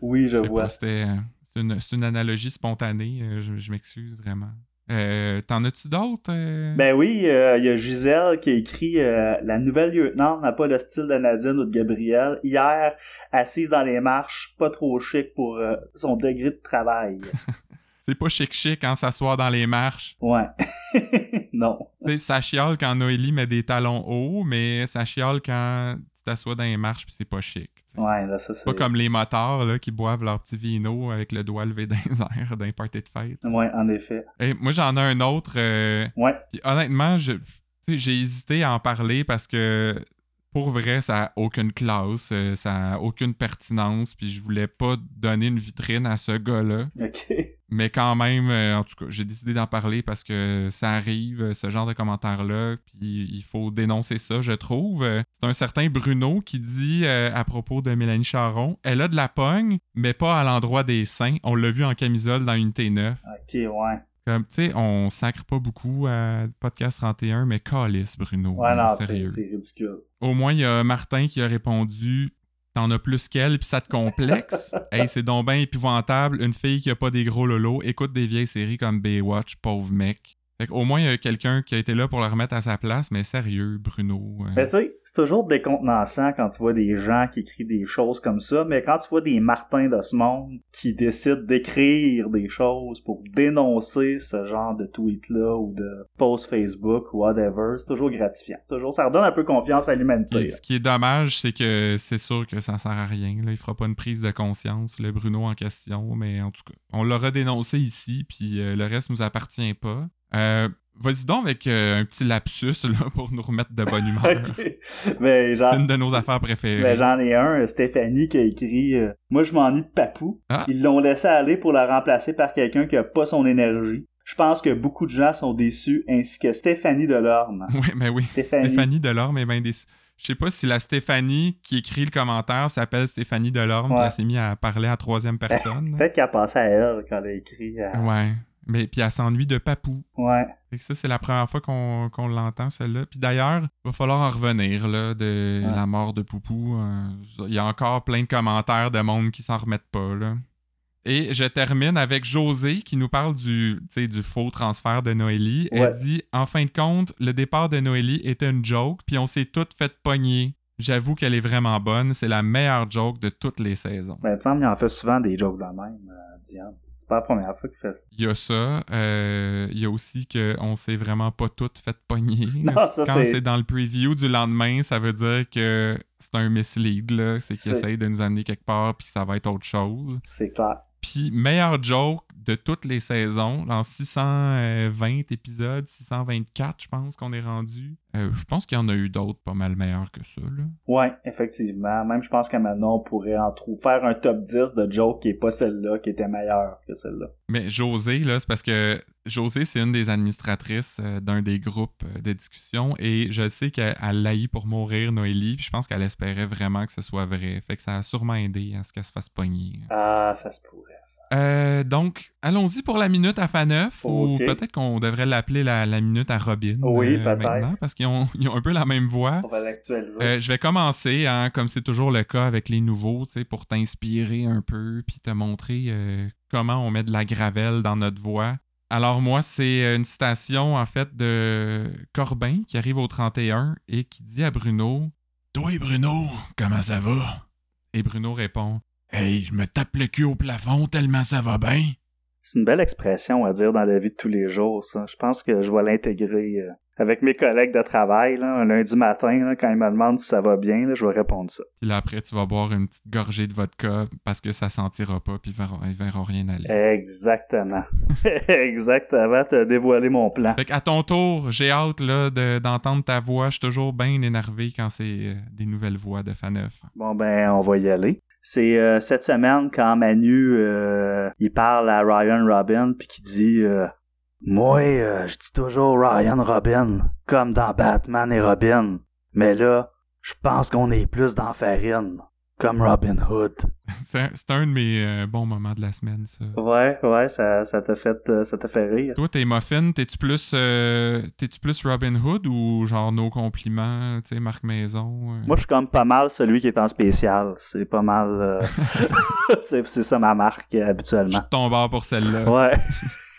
Oui, je vois. c'était. C'est une, une analogie spontanée. euh, je je m'excuse vraiment. Euh, T'en as-tu d'autres? euh? Ben oui, euh, il y a Gisèle qui a écrit La nouvelle lieutenante n'a pas le style de Nadine ou de Gabriel. Hier, assise dans les marches, pas trop chic pour son degré de travail. C'est pas chic-chic quand s'asseoir dans les marches. Ouais. non. Ça chiale quand Noélie met des talons hauts, mais ça chiale quand tu t'assois dans les marches puis c'est pas chic. Ouais, là, ça. Pas comme les motards là, qui boivent leur petit vino avec le doigt levé dans les airs d'un party de fête. Ouais, en effet. Et moi, j'en ai un autre. euh, Ouais. puis honnêtement, je- j'ai hésité à en parler parce que pour vrai, ça a aucune classe, euh, ça a aucune pertinence, puis je voulais pas donner une vitrine à ce gars-là. Ok. Mais quand même, euh, en tout cas, j'ai décidé d'en parler parce que ça arrive, ce genre de commentaires-là, puis il faut dénoncer ça, je trouve. C'est un certain Bruno qui dit euh, à propos de Mélanie Charon, elle a de la pogne, mais pas à l'endroit des seins. On l'a vu en camisole dans Unité 9. Ok, ouais. Comme, tu sais, on sacre pas beaucoup à Podcast 31, mais calice, Bruno. Ouais, non, c'est ridicule. Au moins, il y a Martin qui a répondu T'en as plus qu'elle, puis ça te complexe. hey, c'est donc bien épouvantable. Une fille qui a pas des gros lolos écoute des vieilles séries comme Baywatch, pauvre mec. Fait au moins, il y a quelqu'un qui a été là pour le remettre à sa place, mais sérieux, Bruno. euh, Ben, tu sais, c'est toujours décontenançant quand tu vois des gens qui écrivent des choses comme ça, mais quand tu vois des Martins de ce monde qui décident d'écrire des choses pour dénoncer ce genre de tweet-là ou de post Facebook ou whatever, c'est toujours gratifiant. Toujours, ça redonne un peu confiance à l'humanité. ce qui est dommage, c'est que c'est sûr que ça sert à rien. Là. Il fera pas une prise de conscience, le Bruno en question, mais en tout cas, on l'aura dénoncé ici, puis euh, le reste nous appartient pas. Euh, Vas-y donc avec euh, un petit lapsus là, pour nous remettre de bonne humeur. Mais genre, une de nos affaires préférées. Ben, j'en ai un, Stéphanie, qui a écrit euh, Moi, je m'ennuie de Papou. Ah. Ils l'ont laissé aller pour la remplacer par quelqu'un qui a pas son énergie. Je pense que beaucoup de gens sont déçus, ainsi que Stéphanie Delorme. Oui, mais oui. Stéphanie. Stéphanie Delorme est bien déçue. Je sais pas si la Stéphanie qui écrit le commentaire s'appelle Stéphanie Delorme, Ouais. puis elle s'est mise à parler à troisième personne. Peut-être qu'elle a pensé à elle quand elle a écrit. euh, ouais. Mais puis elle s'ennuie de Papou. Ouais. Fait que ça, c'est la première fois qu'on l'entend, celle-là. Puis d'ailleurs, il va falloir en revenir, là, de Ouais. la mort de Poupou. Euh, Il y a encore plein de commentaires de monde qui s'en remettent pas, là. Et je termine avec José qui nous parle du, du faux transfert de Noélie. Elle dit En fin de compte, le départ de Noélie était une joke, puis on s'est toutes fait pogner. J'avoue qu'elle est vraiment bonne. C'est la meilleure joke de toutes les saisons. Ben, il me semble qu'il en fait souvent des jokes de même, euh, Diane. Pas la première fois qu'il fait ça. Il y a ça. euh, il y a aussi qu'on s'est vraiment pas toutes fait pogner. Non, ça, Quand c'est- dans le preview du lendemain, ça veut dire que c'est un mislead, là. C'est qu'il essaye de nous amener quelque part, puis ça va être autre chose. C'est clair. Puis, meilleur joke de toutes les saisons, en 620 épisodes, 624, je pense qu'on est rendu. Euh, je pense qu'il y en a eu d'autres pas mal meilleurs que ça, là. Ouais, effectivement. Même je pense qu'à maintenant, on pourrait en trouver faire un top 10 de jokes qui est pas celle-là, qui était meilleure que celle-là. Mais José, là, c'est parce que José, c'est une des administratrices euh, d'un des groupes euh, de discussion et je sais qu'elle elle l'haït pour mourir, Noélie, puis je pense qu'elle espérait vraiment que ce soit vrai. Fait que ça a sûrement aidé à ce qu'elle se fasse pogner. Ah, ça se pourrait. Euh, donc, allons-y pour la minute à Faneuf, ou Ok. peut-être qu'on devrait l'appeler la, la minute à Robin. Oui, euh, peut-être. maintenant, parce qu'ils ont, un peu la même voix. On va l'actualiser. Euh, je vais commencer, hein, comme c'est toujours le cas avec les nouveaux, pour t'inspirer un peu, puis te montrer euh, comment on met de la gravelle dans notre voix. Alors moi, c'est euh, une citation, en fait, de Corbin, qui arrive au 31, et qui dit à Bruno « Toi, Bruno, comment ça va? » Et Bruno répond « Hey, je me tape le cul au plafond tellement ça va bien. » C'est une belle expression à dire dans la vie de tous les jours, ça. Je pense que je vais l'intégrer euh, avec mes collègues de travail, là, un lundi matin, là, quand ils me demandent si ça va bien, là, je vais répondre ça. Puis là, après, tu vas boire une petite gorgée de vodka parce que ça sentira pas, puis ils verront, rien aller. Exactement. Exactement, t'as dévoilé mon plan. Fait à ton tour, j'ai hâte là, de- d'entendre ta voix. Je suis toujours bien énervé quand c'est euh, des nouvelles voix de Faneuf. Bon ben, on va y aller. C'est euh, cette semaine quand Manu euh, il parle à Ryan Robin puis qui dit euh, Moi, euh, je dis toujours Ryan Robin, comme dans Batman et Robin. Mais là, je pense qu'on est plus dans Farine, comme Robin Hood. C'est un de mes euh, bons moments de la semaine, ça. Ouais, ouais, ça, ça t'a fait euh, ça t'a fait rire. Toi, tes muffins, t'es-tu plus, euh, t'es-tu plus Robin Hood ou genre nos compliments, tu sais, Marc Maison? euh? Moi, je suis comme pas mal celui qui est en spécial. C'est pas mal. euh, c'est ça ma marque euh, Je habituellement. suis ton bord pour celle-là. Ouais.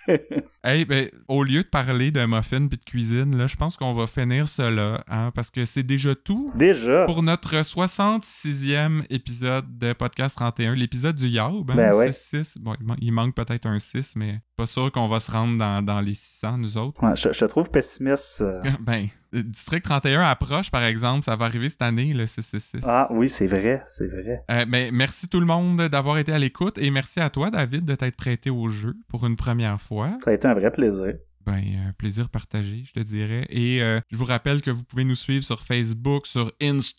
Hey, ben, au lieu de parler de muffins puis de cuisine, là, je pense qu'on va finir cela, hein, parce que c'est déjà tout Déjà. pour notre 66e épisode de Podcast 31, l'épisode du Yaub. Hein, Ben ouais. 6-6. Bon, il, man- il manque peut-être un 6, mais pas sûr qu'on va se rendre dans, dans les 600, nous autres. Ouais, je, je te trouve pessimiste. euh. Ben, District 31 approche, par exemple, ça va arriver cette année, le 666. Ah oui, c'est vrai, c'est vrai. Euh, mais merci tout le monde d'avoir été à l'écoute et merci à toi, David, de t'être prêté au jeu pour une première fois. Ça a été un vrai plaisir. Ben, un plaisir partagé, je te dirais. Et euh, je vous rappelle que vous pouvez nous suivre sur Facebook, sur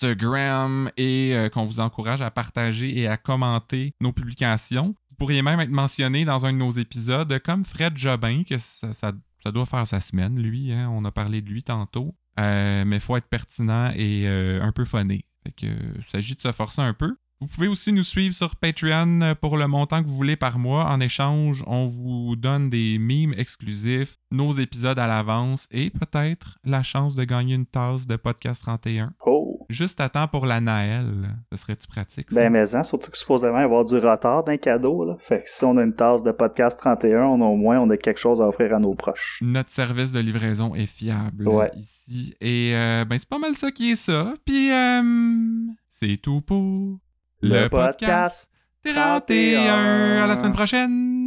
Instagram et euh, qu'on vous encourage à partager et à commenter nos publications. Vous pourriez même être mentionné dans un de nos épisodes comme Fred Jobin, que ça, ça- ça doit faire sa semaine, lui. hein. On a parlé de lui tantôt. Euh, mais il faut être pertinent et euh, un peu phoné. Fait que, euh, il s'agit de se forcer un peu. Vous pouvez aussi nous suivre sur Patreon euh, pour le montant que vous voulez par mois. En échange, on vous donne des mimes exclusifs, nos épisodes à l'avance et peut-être la chance de gagner une tasse de Podcast 31. Oh! Juste à temps pour la Naël. Ce serait-tu pratique? ça? Ben, mais hein, surtout que supposément y avoir du retard d'un cadeau, là. Fait que si on a une tasse de podcast 31, on a au moins on a quelque chose à offrir à nos proches. Notre service de livraison est fiable Ouais. ici. Et euh, ben c'est pas mal ça qui est ça. Puis euh, c'est tout pour Le podcast 31. À la semaine prochaine.